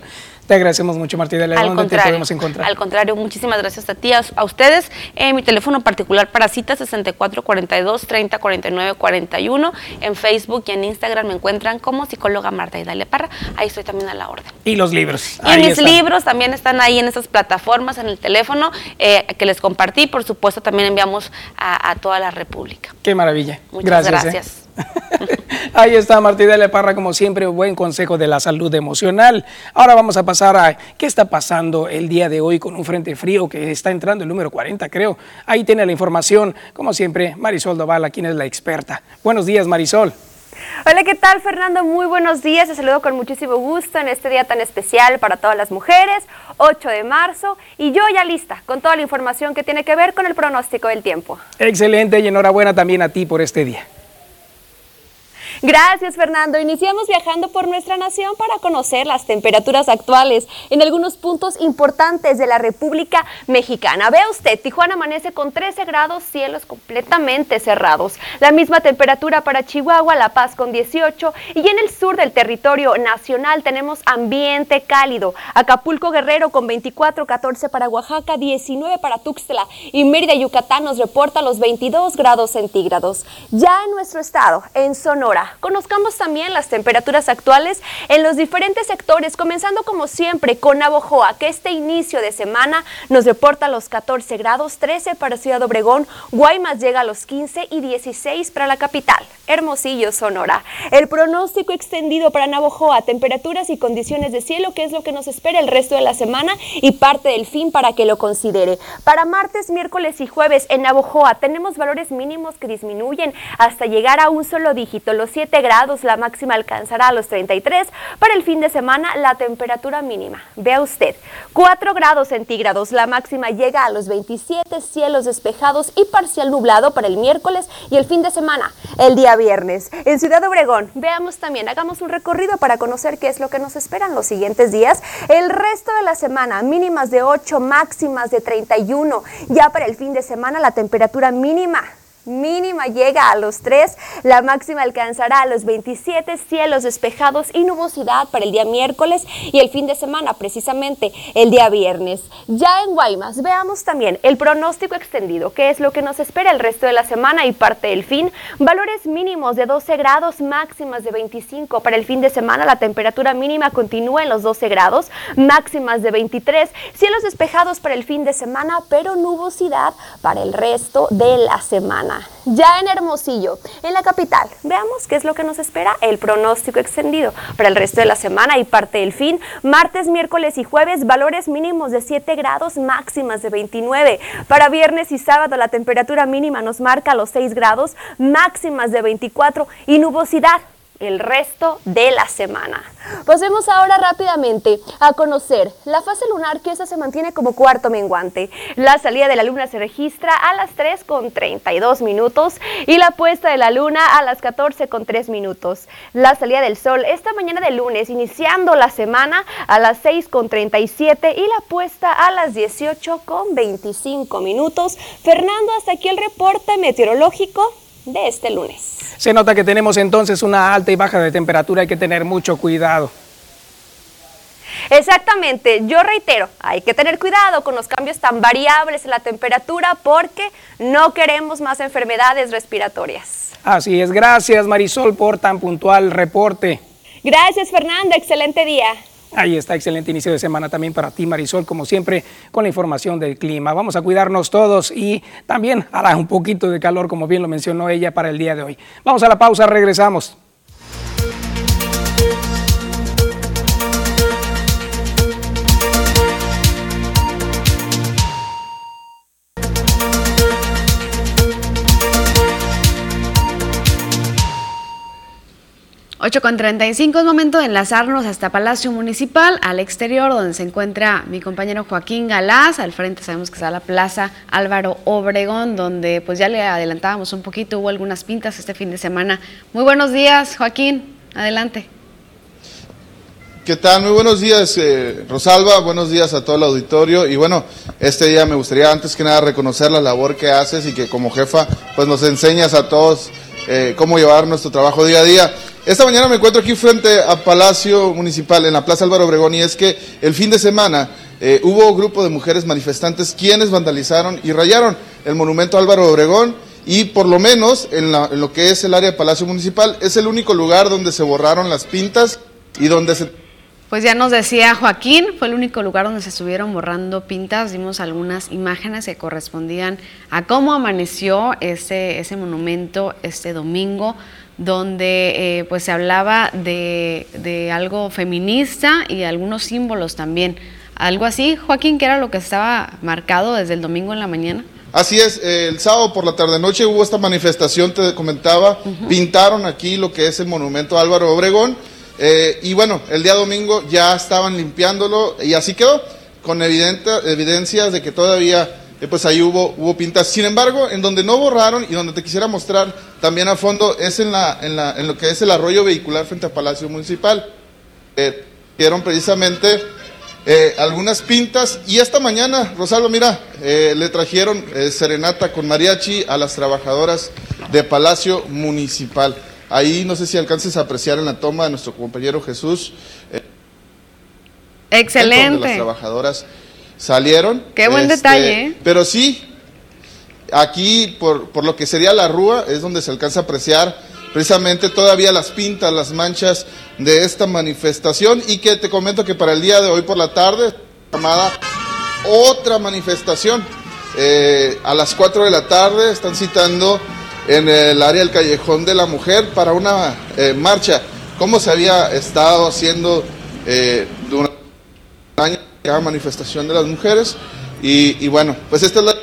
Te agradecemos mucho, Martí. ¿Dónde te podemos encontrar? Al contrario, muchísimas gracias a ti, a, ustedes. Eh, mi teléfono particular para citas 6442 3049 41. En Facebook y en Instagram me encuentran como psicóloga Marta Idalia Parra. Ahí estoy también a la orden. Y los libros. Y mis libros también están ahí en esas plataformas, en el teléfono eh, que les compartí. Por supuesto, también enviamos a, toda la República. Qué maravilla. Muchas gracias. ¿eh? Ahí está Martín de Parra, como siempre, buen consejo de la salud emocional. Ahora vamos a pasar a qué está pasando el día de hoy con un frente frío que está entrando el número 40, creo. Ahí tiene la información, como siempre, Marisol Dovala, quien es la experta. Buenos días, Marisol. Hola, ¿qué tal Fernando? Muy buenos días. Te saludo con muchísimo gusto en este día tan especial para todas las mujeres, 8 de marzo, y yo ya lista con toda la información que tiene que ver con el pronóstico del tiempo. Excelente y enhorabuena también a ti por este día. Gracias, Fernando. Iniciamos viajando por nuestra nación para conocer las temperaturas actuales en algunos puntos importantes de la República Mexicana. Vea usted, Tijuana amanece con 13 grados, cielos completamente cerrados. La misma temperatura para Chihuahua, La Paz con 18 y en el sur del territorio nacional tenemos ambiente cálido. Acapulco Guerrero con 24, 14 para Oaxaca, 19 para Tuxtla y Mérida, Yucatán nos reporta los 22 grados centígrados. Ya en nuestro estado, en Sonora, Conozcamos también las temperaturas actuales en los diferentes sectores, comenzando como siempre con Navojoa, que este inicio de semana nos reporta los 14 grados, 13 para Ciudad Obregón, Guaymas llega a los 15 y 16 para la capital, Hermosillo, Sonora. El pronóstico extendido para Navojoa, temperaturas y condiciones de cielo, que es lo que nos espera el resto de la semana y parte del fin para que lo considere. Para martes, miércoles y jueves en Navojoa tenemos valores mínimos que disminuyen hasta llegar a un solo dígito, los 7 grados, la máxima alcanzará a los 33. Para el fin de semana, la temperatura mínima, vea usted, 4 grados centígrados, la máxima llega a los 27, cielos despejados y parcial nublado para el miércoles y el fin de semana, el día viernes. En Ciudad Obregón, veamos también, hagamos un recorrido para conocer qué es lo que nos esperan los siguientes días. El resto de la semana, mínimas de 8, máximas de 31. Ya para el fin de semana, la temperatura mínima mínima llega a los 3, la máxima alcanzará a los 27 cielos despejados y nubosidad para el día miércoles y el fin de semana, precisamente el día viernes. Ya en Guaymas, veamos también el pronóstico extendido, que es lo que nos espera el resto de la semana y parte del fin. Valores mínimos de 12 grados, máximas de 25 para el fin de semana. La temperatura mínima continúa en los 12 grados, máximas de 23, cielos despejados para el fin de semana, pero nubosidad para el resto de la semana. Ya en Hermosillo, en la capital, veamos qué es lo que nos espera el pronóstico extendido para el resto de la semana y parte del fin. Martes, miércoles y jueves, valores mínimos de 7 grados, máximas de 29. Para viernes y sábado, la temperatura mínima nos marca los 6 grados, máximas de 24 y nubosidad el resto de la semana. Pasemos ahora rápidamente a conocer la fase lunar que esa se mantiene como cuarto menguante. La salida de la luna se registra a las 3 con 32 minutos y la puesta de la luna a las 14 con 3 minutos. La salida del sol esta mañana de lunes iniciando la semana a las 6 con 37 y la puesta a las 18 con 25 minutos. Fernando, hasta aquí el reporte meteorológico de este lunes. Se nota que tenemos entonces una alta y baja de temperatura, hay que tener mucho cuidado. Exactamente, yo reitero, hay que tener cuidado con los cambios tan variables en la temperatura porque no queremos más enfermedades respiratorias. Así es, gracias Marisol por tan puntual reporte. Gracias Fernanda, excelente día. Ahí está, excelente inicio de semana también para ti, Marisol, como siempre, con la información del clima. Vamos a cuidarnos todos y también hará un poquito de calor, como bien lo mencionó ella, para el día de hoy. Vamos a la pausa, regresamos. 8 con 35 es momento de enlazarnos hasta Palacio Municipal, al exterior, donde se encuentra mi compañero Joaquín Galás. Al frente sabemos que está la Plaza Álvaro Obregón, donde pues ya le adelantábamos un poquito, hubo algunas pintas este fin de semana. Muy buenos días, Joaquín. Adelante. ¿Qué tal? Muy buenos días, eh, Rosalba. Buenos días a todo el auditorio. Y bueno, este día me gustaría antes que nada reconocer la labor que haces y que como jefa pues nos enseñas a todos eh, cómo llevar nuestro trabajo día a día. Esta mañana me encuentro aquí frente a Palacio Municipal, en la Plaza Álvaro Obregón, y es que el fin de semana eh, hubo un grupo de mujeres manifestantes quienes vandalizaron y rayaron el monumento Álvaro Obregón y por lo menos en, lo que es el área de Palacio Municipal es el único lugar donde se borraron las pintas y donde se... Pues ya nos decía Joaquín, fue el único lugar donde se estuvieron borrando pintas, vimos algunas imágenes que correspondían a cómo amaneció ese, ese monumento este domingo donde eh, pues se hablaba de, algo feminista y algunos símbolos también. Algo así, Joaquín, que era lo que estaba marcado desde el domingo en la mañana. Así es, el sábado por la tarde-noche hubo esta manifestación, te comentaba, pintaron aquí lo que es el monumento Álvaro Obregón, eh, y bueno, el día domingo ya estaban limpiándolo y así quedó, con evidente, evidencias de que todavía eh, pues ahí hubo, hubo pintas. Sin embargo, en donde no borraron y donde te quisiera mostrar también a fondo es en, la, en, la, en lo que es el arroyo vehicular frente al Palacio Municipal. Eh, precisamente eh, algunas pintas y esta mañana, Rosalba, mira, eh, le trajeron serenata con mariachi a las trabajadoras de Palacio Municipal. Ahí no sé si alcances a apreciar en la toma de nuestro compañero Jesús. Excelente. las trabajadoras salieron. Qué buen este, detalle. ¿eh? Pero sí, aquí por, por, lo que sería la rúa es donde se alcanza a apreciar precisamente todavía las pintas, las manchas de esta manifestación y que te comento que para el día de hoy por la tarde, llamada otra manifestación, eh, a las 4 de la tarde están citando en el área del Callejón de la Mujer para una eh, marcha, como se había estado haciendo eh, durante año la manifestación de las mujeres. Y, bueno, pues esta es la...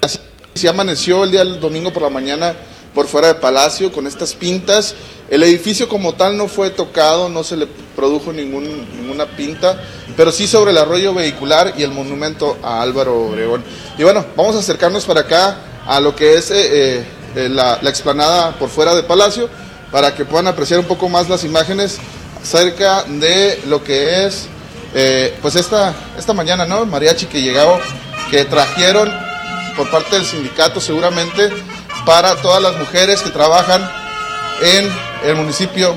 Así se amaneció el día del domingo por la mañana por fuera de Palacio con estas pintas. El edificio como tal no fue tocado, no se le produjo ningún, ninguna pinta, pero sí sobre el arroyo vehicular y el monumento a Álvaro Obregón. Y bueno, vamos a acercarnos para acá a lo que es eh, eh, la, la explanada por fuera de Palacio para que puedan apreciar un poco más las imágenes acerca de lo que es eh, pues esta, esta mañana, ¿no? Mariachi que llegaba, que trajeron por parte del sindicato seguramente para todas las mujeres que trabajan en el municipio,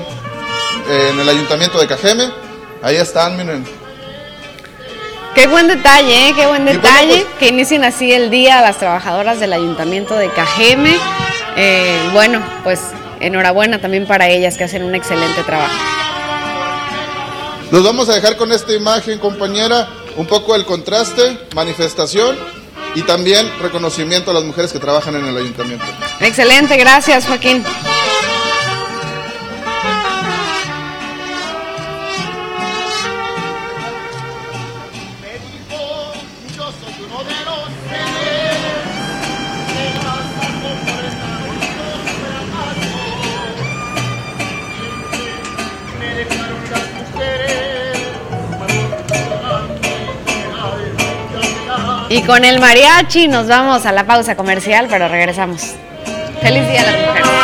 en el ayuntamiento de Cajeme. Ahí están, miren. Qué buen detalle, ¿eh? qué buen detalle pues que inicien así el día las trabajadoras del ayuntamiento de Cajeme. Eh, bueno, pues enhorabuena también para ellas que hacen un excelente trabajo. Nos vamos a dejar con esta imagen, compañera, un poco el contraste, manifestación y también reconocimiento a las mujeres que trabajan en el ayuntamiento. Excelente, gracias Joaquín. Y con el mariachi nos vamos a la pausa comercial, pero regresamos. Feliz día a las mujeres.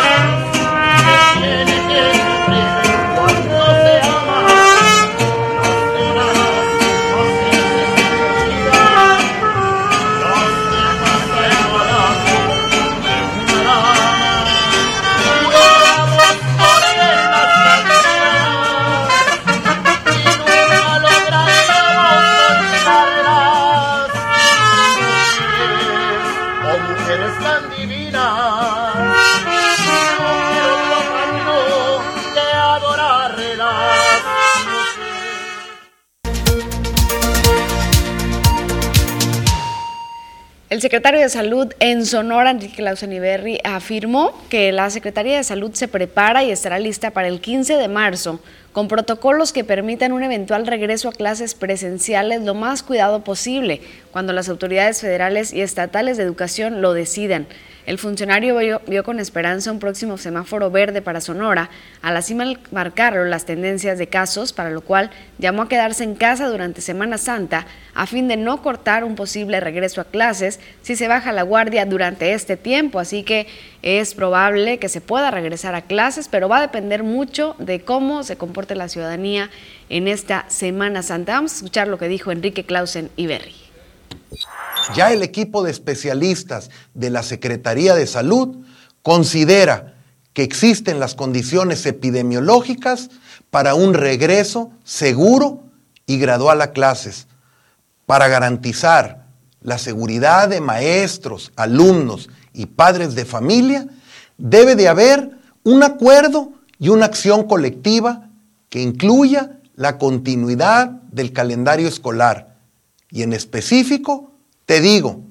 Secretario de Salud en Sonora, Enrique Lausaniberri, afirmó que la Secretaría de Salud se prepara y estará lista para el 15 de marzo con protocolos que permitan un eventual regreso a clases presenciales lo más cuidado posible cuando las autoridades federales y estatales de educación lo decidan. El funcionario vio, con esperanza un próximo semáforo verde para Sonora, al así marcarlo las tendencias de casos, para lo cual llamó a quedarse en casa durante Semana Santa a fin de no cortar un posible regreso a clases si se baja la guardia durante este tiempo. Así que es probable que se pueda regresar a clases, pero va a depender mucho de cómo se comporte la ciudadanía en esta Semana Santa. Vamos a escuchar lo que dijo Enrique Clausen Iberri. Ya el equipo de especialistas de la Secretaría de Salud considera que existen las condiciones epidemiológicas para un regreso seguro y gradual a clases, para garantizar la seguridad de maestros, alumnos y padres de familia, debe de haber un acuerdo y una acción colectiva que incluya la continuidad del calendario escolar y en específico te digo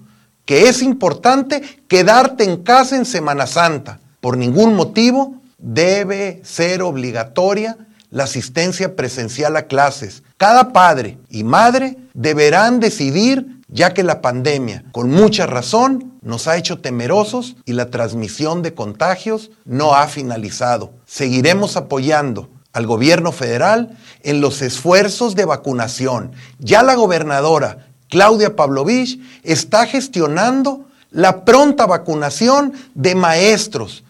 que es importante quedarte en casa en Semana Santa. Por ningún motivo debe ser obligatoria la asistencia presencial a clases. Cada padre y madre deberán decidir ya que la pandemia, con mucha razón, nos ha hecho temerosos y la transmisión de contagios no ha finalizado. Seguiremos apoyando al gobierno federal en los esfuerzos de vacunación. Ya la gobernadora Claudia Pavlovich está gestionando la pronta vacunación de maestros.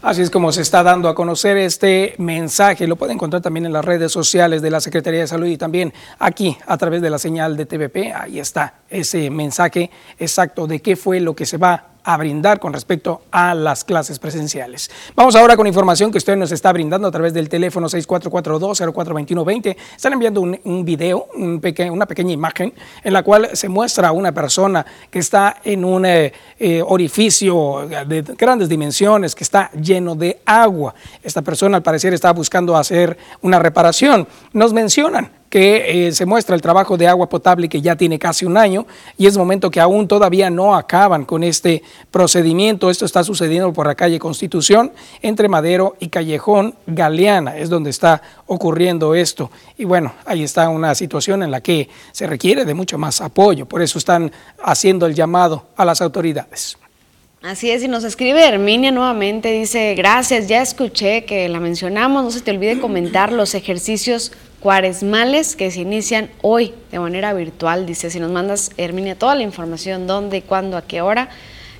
Así es como se está dando a conocer este mensaje. Lo puede encontrar también en las redes sociales de la Secretaría de Salud y también aquí a través de la señal de TVP. Ahí está ese mensaje exacto de qué fue lo que se va a brindar con respecto a las clases presenciales. Vamos ahora con información que usted nos está brindando a través del teléfono 6442-042120. Están enviando un, video, una pequeña imagen en la cual se muestra a una persona que está en un eh, eh, orificio de grandes dimensiones, que está lleno de agua. Esta persona al parecer está buscando hacer una reparación. Nos mencionan que eh, se muestra el trabajo de agua potable que ya tiene casi un año y es momento que aún todavía no acaban con este procedimiento. Esto está sucediendo por la calle Constitución entre Madero y Callejón Galeana, es donde está ocurriendo esto. Y bueno, ahí está una situación en la que se requiere de mucho más apoyo, por eso están haciendo el llamado a las autoridades. Así es, y nos escribe Herminia nuevamente, dice, gracias, ya escuché que la mencionamos, no se te olvide comentar los ejercicios cuaresmales que se inician hoy de manera virtual. Dice, si nos mandas, Herminia, toda la información, dónde, cuándo, a qué hora,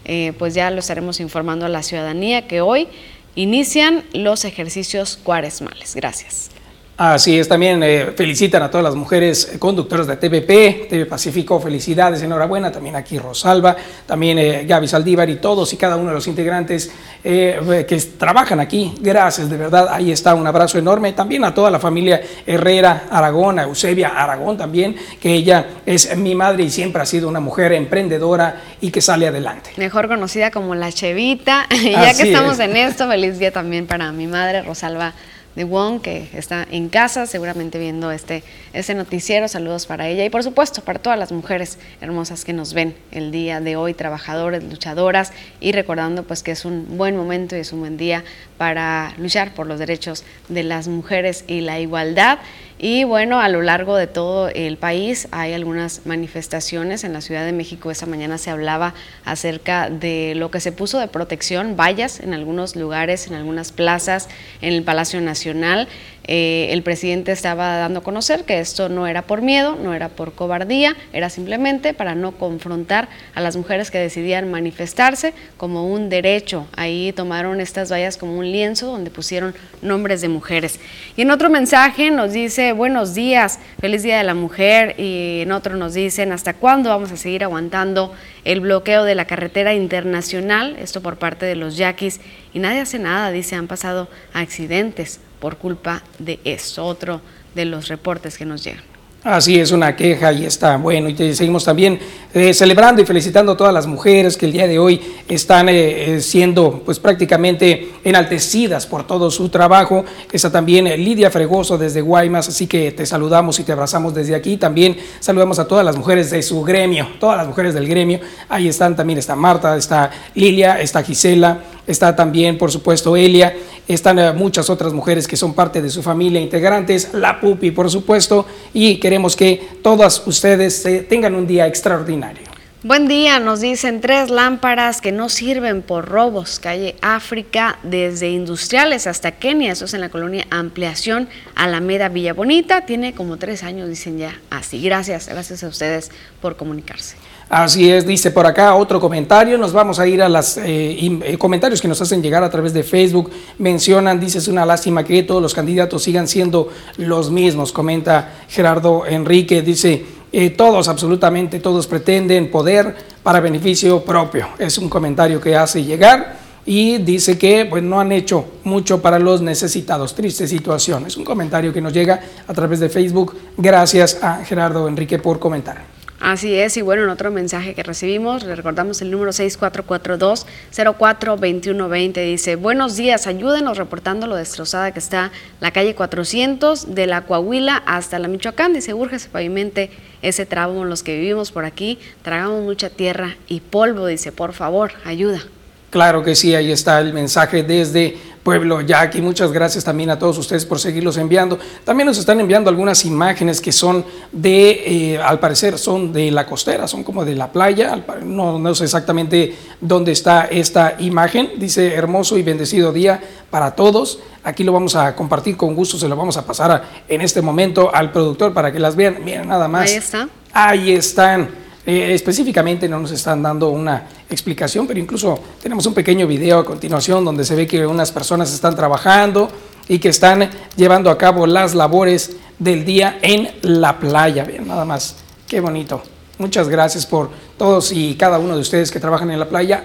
eh, pues ya lo estaremos informando a la ciudadanía que hoy inician los ejercicios cuaresmales. Gracias. Así es, también eh, felicitan a todas las mujeres conductoras de TVP, TV Pacífico, felicidades, enhorabuena, también aquí Rosalba, también eh, Gaby Saldívar y todos y cada uno de los integrantes eh, que trabajan aquí, gracias, de verdad, ahí está un abrazo enorme, también a toda la familia Herrera Aragón, a Eusebia Aragón también, que ella es mi madre y siempre ha sido una mujer emprendedora y que sale adelante. Mejor conocida como la Chevita, y ya que estamos en esto, feliz día también para mi madre Rosalba de Wong, que está en casa, seguramente viendo este, este noticiero. Saludos para ella y por supuesto para todas las mujeres hermosas que nos ven el día de hoy, trabajadores, luchadoras y recordando pues que es un buen momento y es un buen día para luchar por los derechos de las mujeres y la igualdad. Y bueno, a lo largo de todo el país hay algunas manifestaciones. En la Ciudad de México esta mañana se hablaba acerca de lo que se puso de protección, vallas en algunos lugares, en algunas plazas, en el Palacio Nacional. Eh, el presidente estaba dando a conocer que esto no era por miedo, no era por cobardía, era simplemente para no confrontar a las mujeres que decidían manifestarse como un derecho. Ahí tomaron estas vallas como un lienzo donde pusieron nombres de mujeres. Y en otro mensaje nos dice, buenos días, feliz día de la mujer, y en otro nos dicen, ¿hasta cuándo vamos a seguir aguantando el bloqueo de la carretera internacional? Esto por parte de los yaquis, y nadie hace nada, dice, han pasado accidentes por culpa de eso, otro de los reportes que nos llegan. Así es, una queja y está bueno. Y seguimos también eh, celebrando y felicitando a todas las mujeres que el día de hoy están eh, eh, siendo pues prácticamente enaltecidas por todo su trabajo. Está también Lidia Fregoso desde Guaymas, así que te saludamos y te abrazamos desde aquí. También saludamos a todas las mujeres de su gremio, todas las mujeres del gremio. Ahí están también, está Marta, está Lilia, está Gisela, está también, por supuesto, Elia están muchas otras mujeres que son parte de su familia, integrantes, la pupi, por supuesto, y queremos que todas ustedes eh, tengan un día extraordinario. Buen día, nos dicen tres lámparas que no sirven por robos, calle África, desde Industriales hasta Kenia, eso es en la colonia Ampliación, Alameda Villa Bonita, tiene como tres años, dicen ya así. Gracias, gracias a ustedes por comunicarse. Así es, dice por acá otro comentario. Nos vamos a ir a los eh, eh, comentarios que nos hacen llegar a través de Facebook. Mencionan, dice, es una lástima que todos los candidatos sigan siendo los mismos. Comenta Gerardo Enrique, dice, eh, todos, absolutamente todos pretenden poder para beneficio propio. Es un comentario que hace llegar y dice que pues, no han hecho mucho para los necesitados. Triste situación. Es un comentario que nos llega a través de Facebook. Gracias a Gerardo Enrique por comentar. Así es, y bueno, en otro mensaje que recibimos, le recordamos el número 6442-042120, dice, buenos días, ayúdenos reportando lo destrozada que está la calle 400 de la Coahuila hasta la Michoacán, dice, urge se pavimente ese tramo en los que vivimos por aquí, tragamos mucha tierra y polvo, dice, por favor, ayuda. Claro que sí, ahí está el mensaje desde Pueblo Jackie. Muchas gracias también a todos ustedes por seguirlos enviando. También nos están enviando algunas imágenes que son de, eh, al parecer son de la costera, son como de la playa. No, no sé exactamente dónde está esta imagen. Dice hermoso y bendecido día para todos. Aquí lo vamos a compartir con gusto, se lo vamos a pasar en este momento al productor para que las vean. Miren, nada más. Ahí está. Ahí están. Eh, específicamente no nos están dando una explicación, pero incluso tenemos un pequeño video a continuación donde se ve que unas personas están trabajando y que están llevando a cabo las labores del día en la playa. Vean, nada más, qué bonito. Muchas gracias por todos y cada uno de ustedes que trabajan en la playa.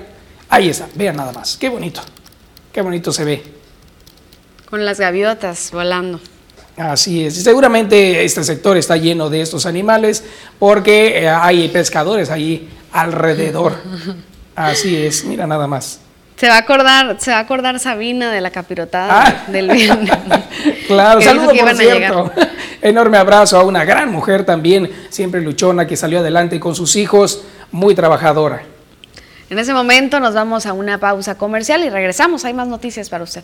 Ahí está, vean nada más. Qué bonito. Qué bonito se ve. Con las gaviotas volando. Así es. Seguramente este sector está lleno de estos animales porque eh, hay pescadores ahí alrededor. Así es, mira nada más. Se va a acordar, se va a acordar Sabina de la capirotada ah. del viernes. claro, saludos por cierto. Enorme abrazo a una gran mujer también, siempre luchona, que salió adelante con sus hijos, muy trabajadora. En ese momento nos vamos a una pausa comercial y regresamos. Hay más noticias para usted.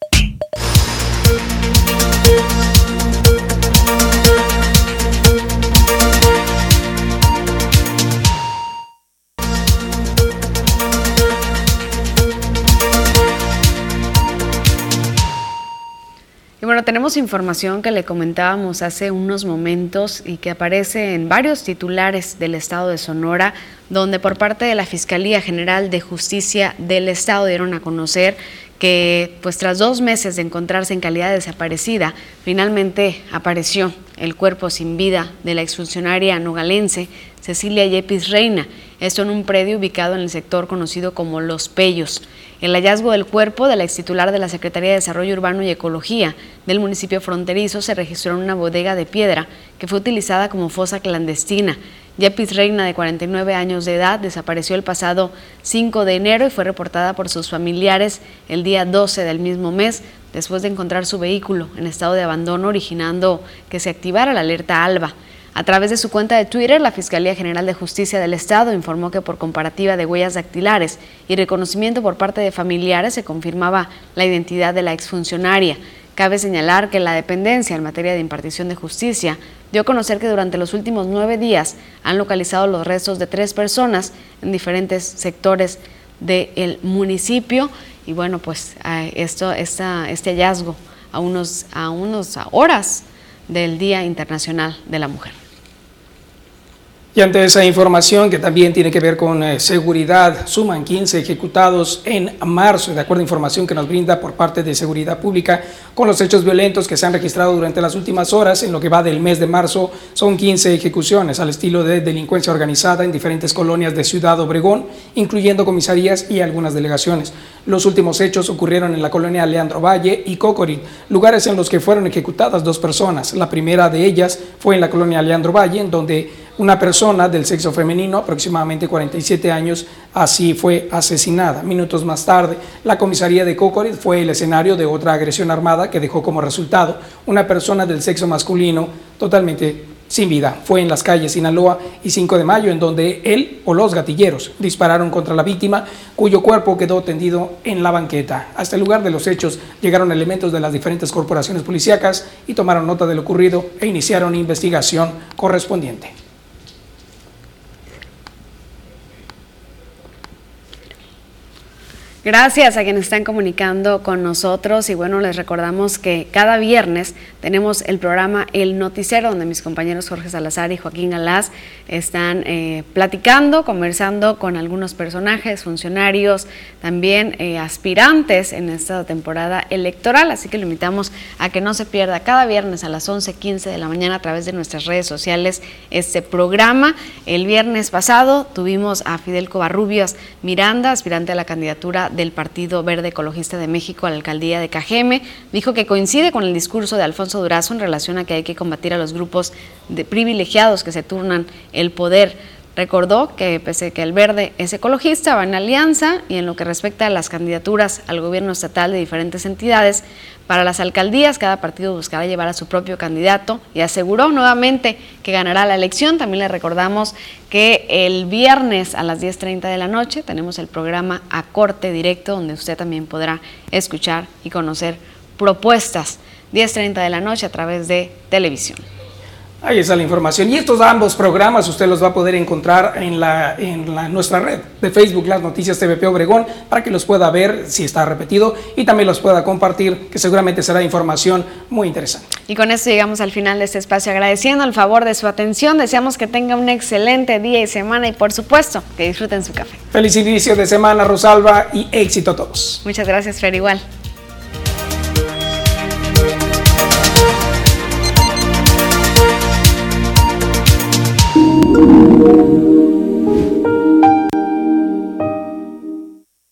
Bueno, tenemos información que le comentábamos hace unos momentos y que aparece en varios titulares del Estado de Sonora, donde por parte de la Fiscalía General de Justicia del Estado dieron a conocer que pues tras dos meses de encontrarse en calidad de desaparecida, finalmente apareció el cuerpo sin vida de la exfuncionaria nogalense Cecilia Yepis Reina, esto en un predio ubicado en el sector conocido como Los Pellos. El hallazgo del cuerpo de la ex titular de la Secretaría de Desarrollo Urbano y Ecología del municipio fronterizo se registró en una bodega de piedra que fue utilizada como fosa clandestina. Yapis Reina, de 49 años de edad, desapareció el pasado 5 de enero y fue reportada por sus familiares el día 12 del mismo mes, después de encontrar su vehículo en estado de abandono, originando que se activara la alerta ALBA. A través de su cuenta de Twitter, la Fiscalía General de Justicia del Estado informó que por comparativa de huellas dactilares y reconocimiento por parte de familiares se confirmaba la identidad de la exfuncionaria. Cabe señalar que la dependencia en materia de impartición de justicia dio a conocer que durante los últimos nueve días han localizado los restos de tres personas en diferentes sectores del municipio. Y bueno, pues esto, este hallazgo a unos, a unos horas del Día Internacional de la Mujer. Y ante esa información que también tiene que ver con eh, seguridad, suman 15 ejecutados en marzo, de acuerdo a información que nos brinda por parte de Seguridad Pública, con los hechos violentos que se han registrado durante las últimas horas, en lo que va del mes de marzo, son 15 ejecuciones al estilo de delincuencia organizada en diferentes colonias de Ciudad Obregón, incluyendo comisarías y algunas delegaciones. Los últimos hechos ocurrieron en la colonia Leandro Valle y Cocorín, lugares en los que fueron ejecutadas dos personas. La primera de ellas fue en la colonia Leandro Valle, en donde una persona del sexo femenino, aproximadamente 47 años, así fue asesinada. Minutos más tarde, la comisaría de Cocorit fue el escenario de otra agresión armada que dejó como resultado una persona del sexo masculino totalmente sin vida. Fue en las calles Sinaloa y 5 de mayo, en donde él o los gatilleros dispararon contra la víctima, cuyo cuerpo quedó tendido en la banqueta. Hasta el lugar de los hechos llegaron elementos de las diferentes corporaciones policíacas y tomaron nota de lo ocurrido e iniciaron investigación correspondiente. Gracias a quienes están comunicando con nosotros y bueno, les recordamos que cada viernes tenemos el programa El Noticiero donde mis compañeros Jorge Salazar y Joaquín Galás están eh, platicando, conversando con algunos personajes, funcionarios, también eh, aspirantes en esta temporada electoral, así que lo invitamos a que no se pierda cada viernes a las 11.15 de la mañana a través de nuestras redes sociales este programa. El viernes pasado tuvimos a Fidel Covarrubias Miranda, aspirante a la candidatura del Partido Verde Ecologista de México a la alcaldía de Cajeme, dijo que coincide con el discurso de Alfonso Durazo en relación a que hay que combatir a los grupos de privilegiados que se turnan el poder. Recordó que pese que el verde es ecologista, va en alianza y en lo que respecta a las candidaturas al gobierno estatal de diferentes entidades, para las alcaldías cada partido buscará llevar a su propio candidato y aseguró nuevamente que ganará la elección. También le recordamos que el viernes a las 10.30 de la noche tenemos el programa A Corte Directo donde usted también podrá escuchar y conocer propuestas 10.30 de la noche a través de televisión. Ahí está la información. Y estos ambos programas usted los va a poder encontrar en, la, en la, nuestra red de Facebook, Las Noticias TVP Obregón, para que los pueda ver si está repetido y también los pueda compartir, que seguramente será información muy interesante. Y con esto llegamos al final de este espacio, agradeciendo el favor de su atención. Deseamos que tenga un excelente día y semana y por supuesto que disfruten su café. Feliz inicio de semana, Rosalba, y éxito a todos. Muchas gracias, Fer, igual.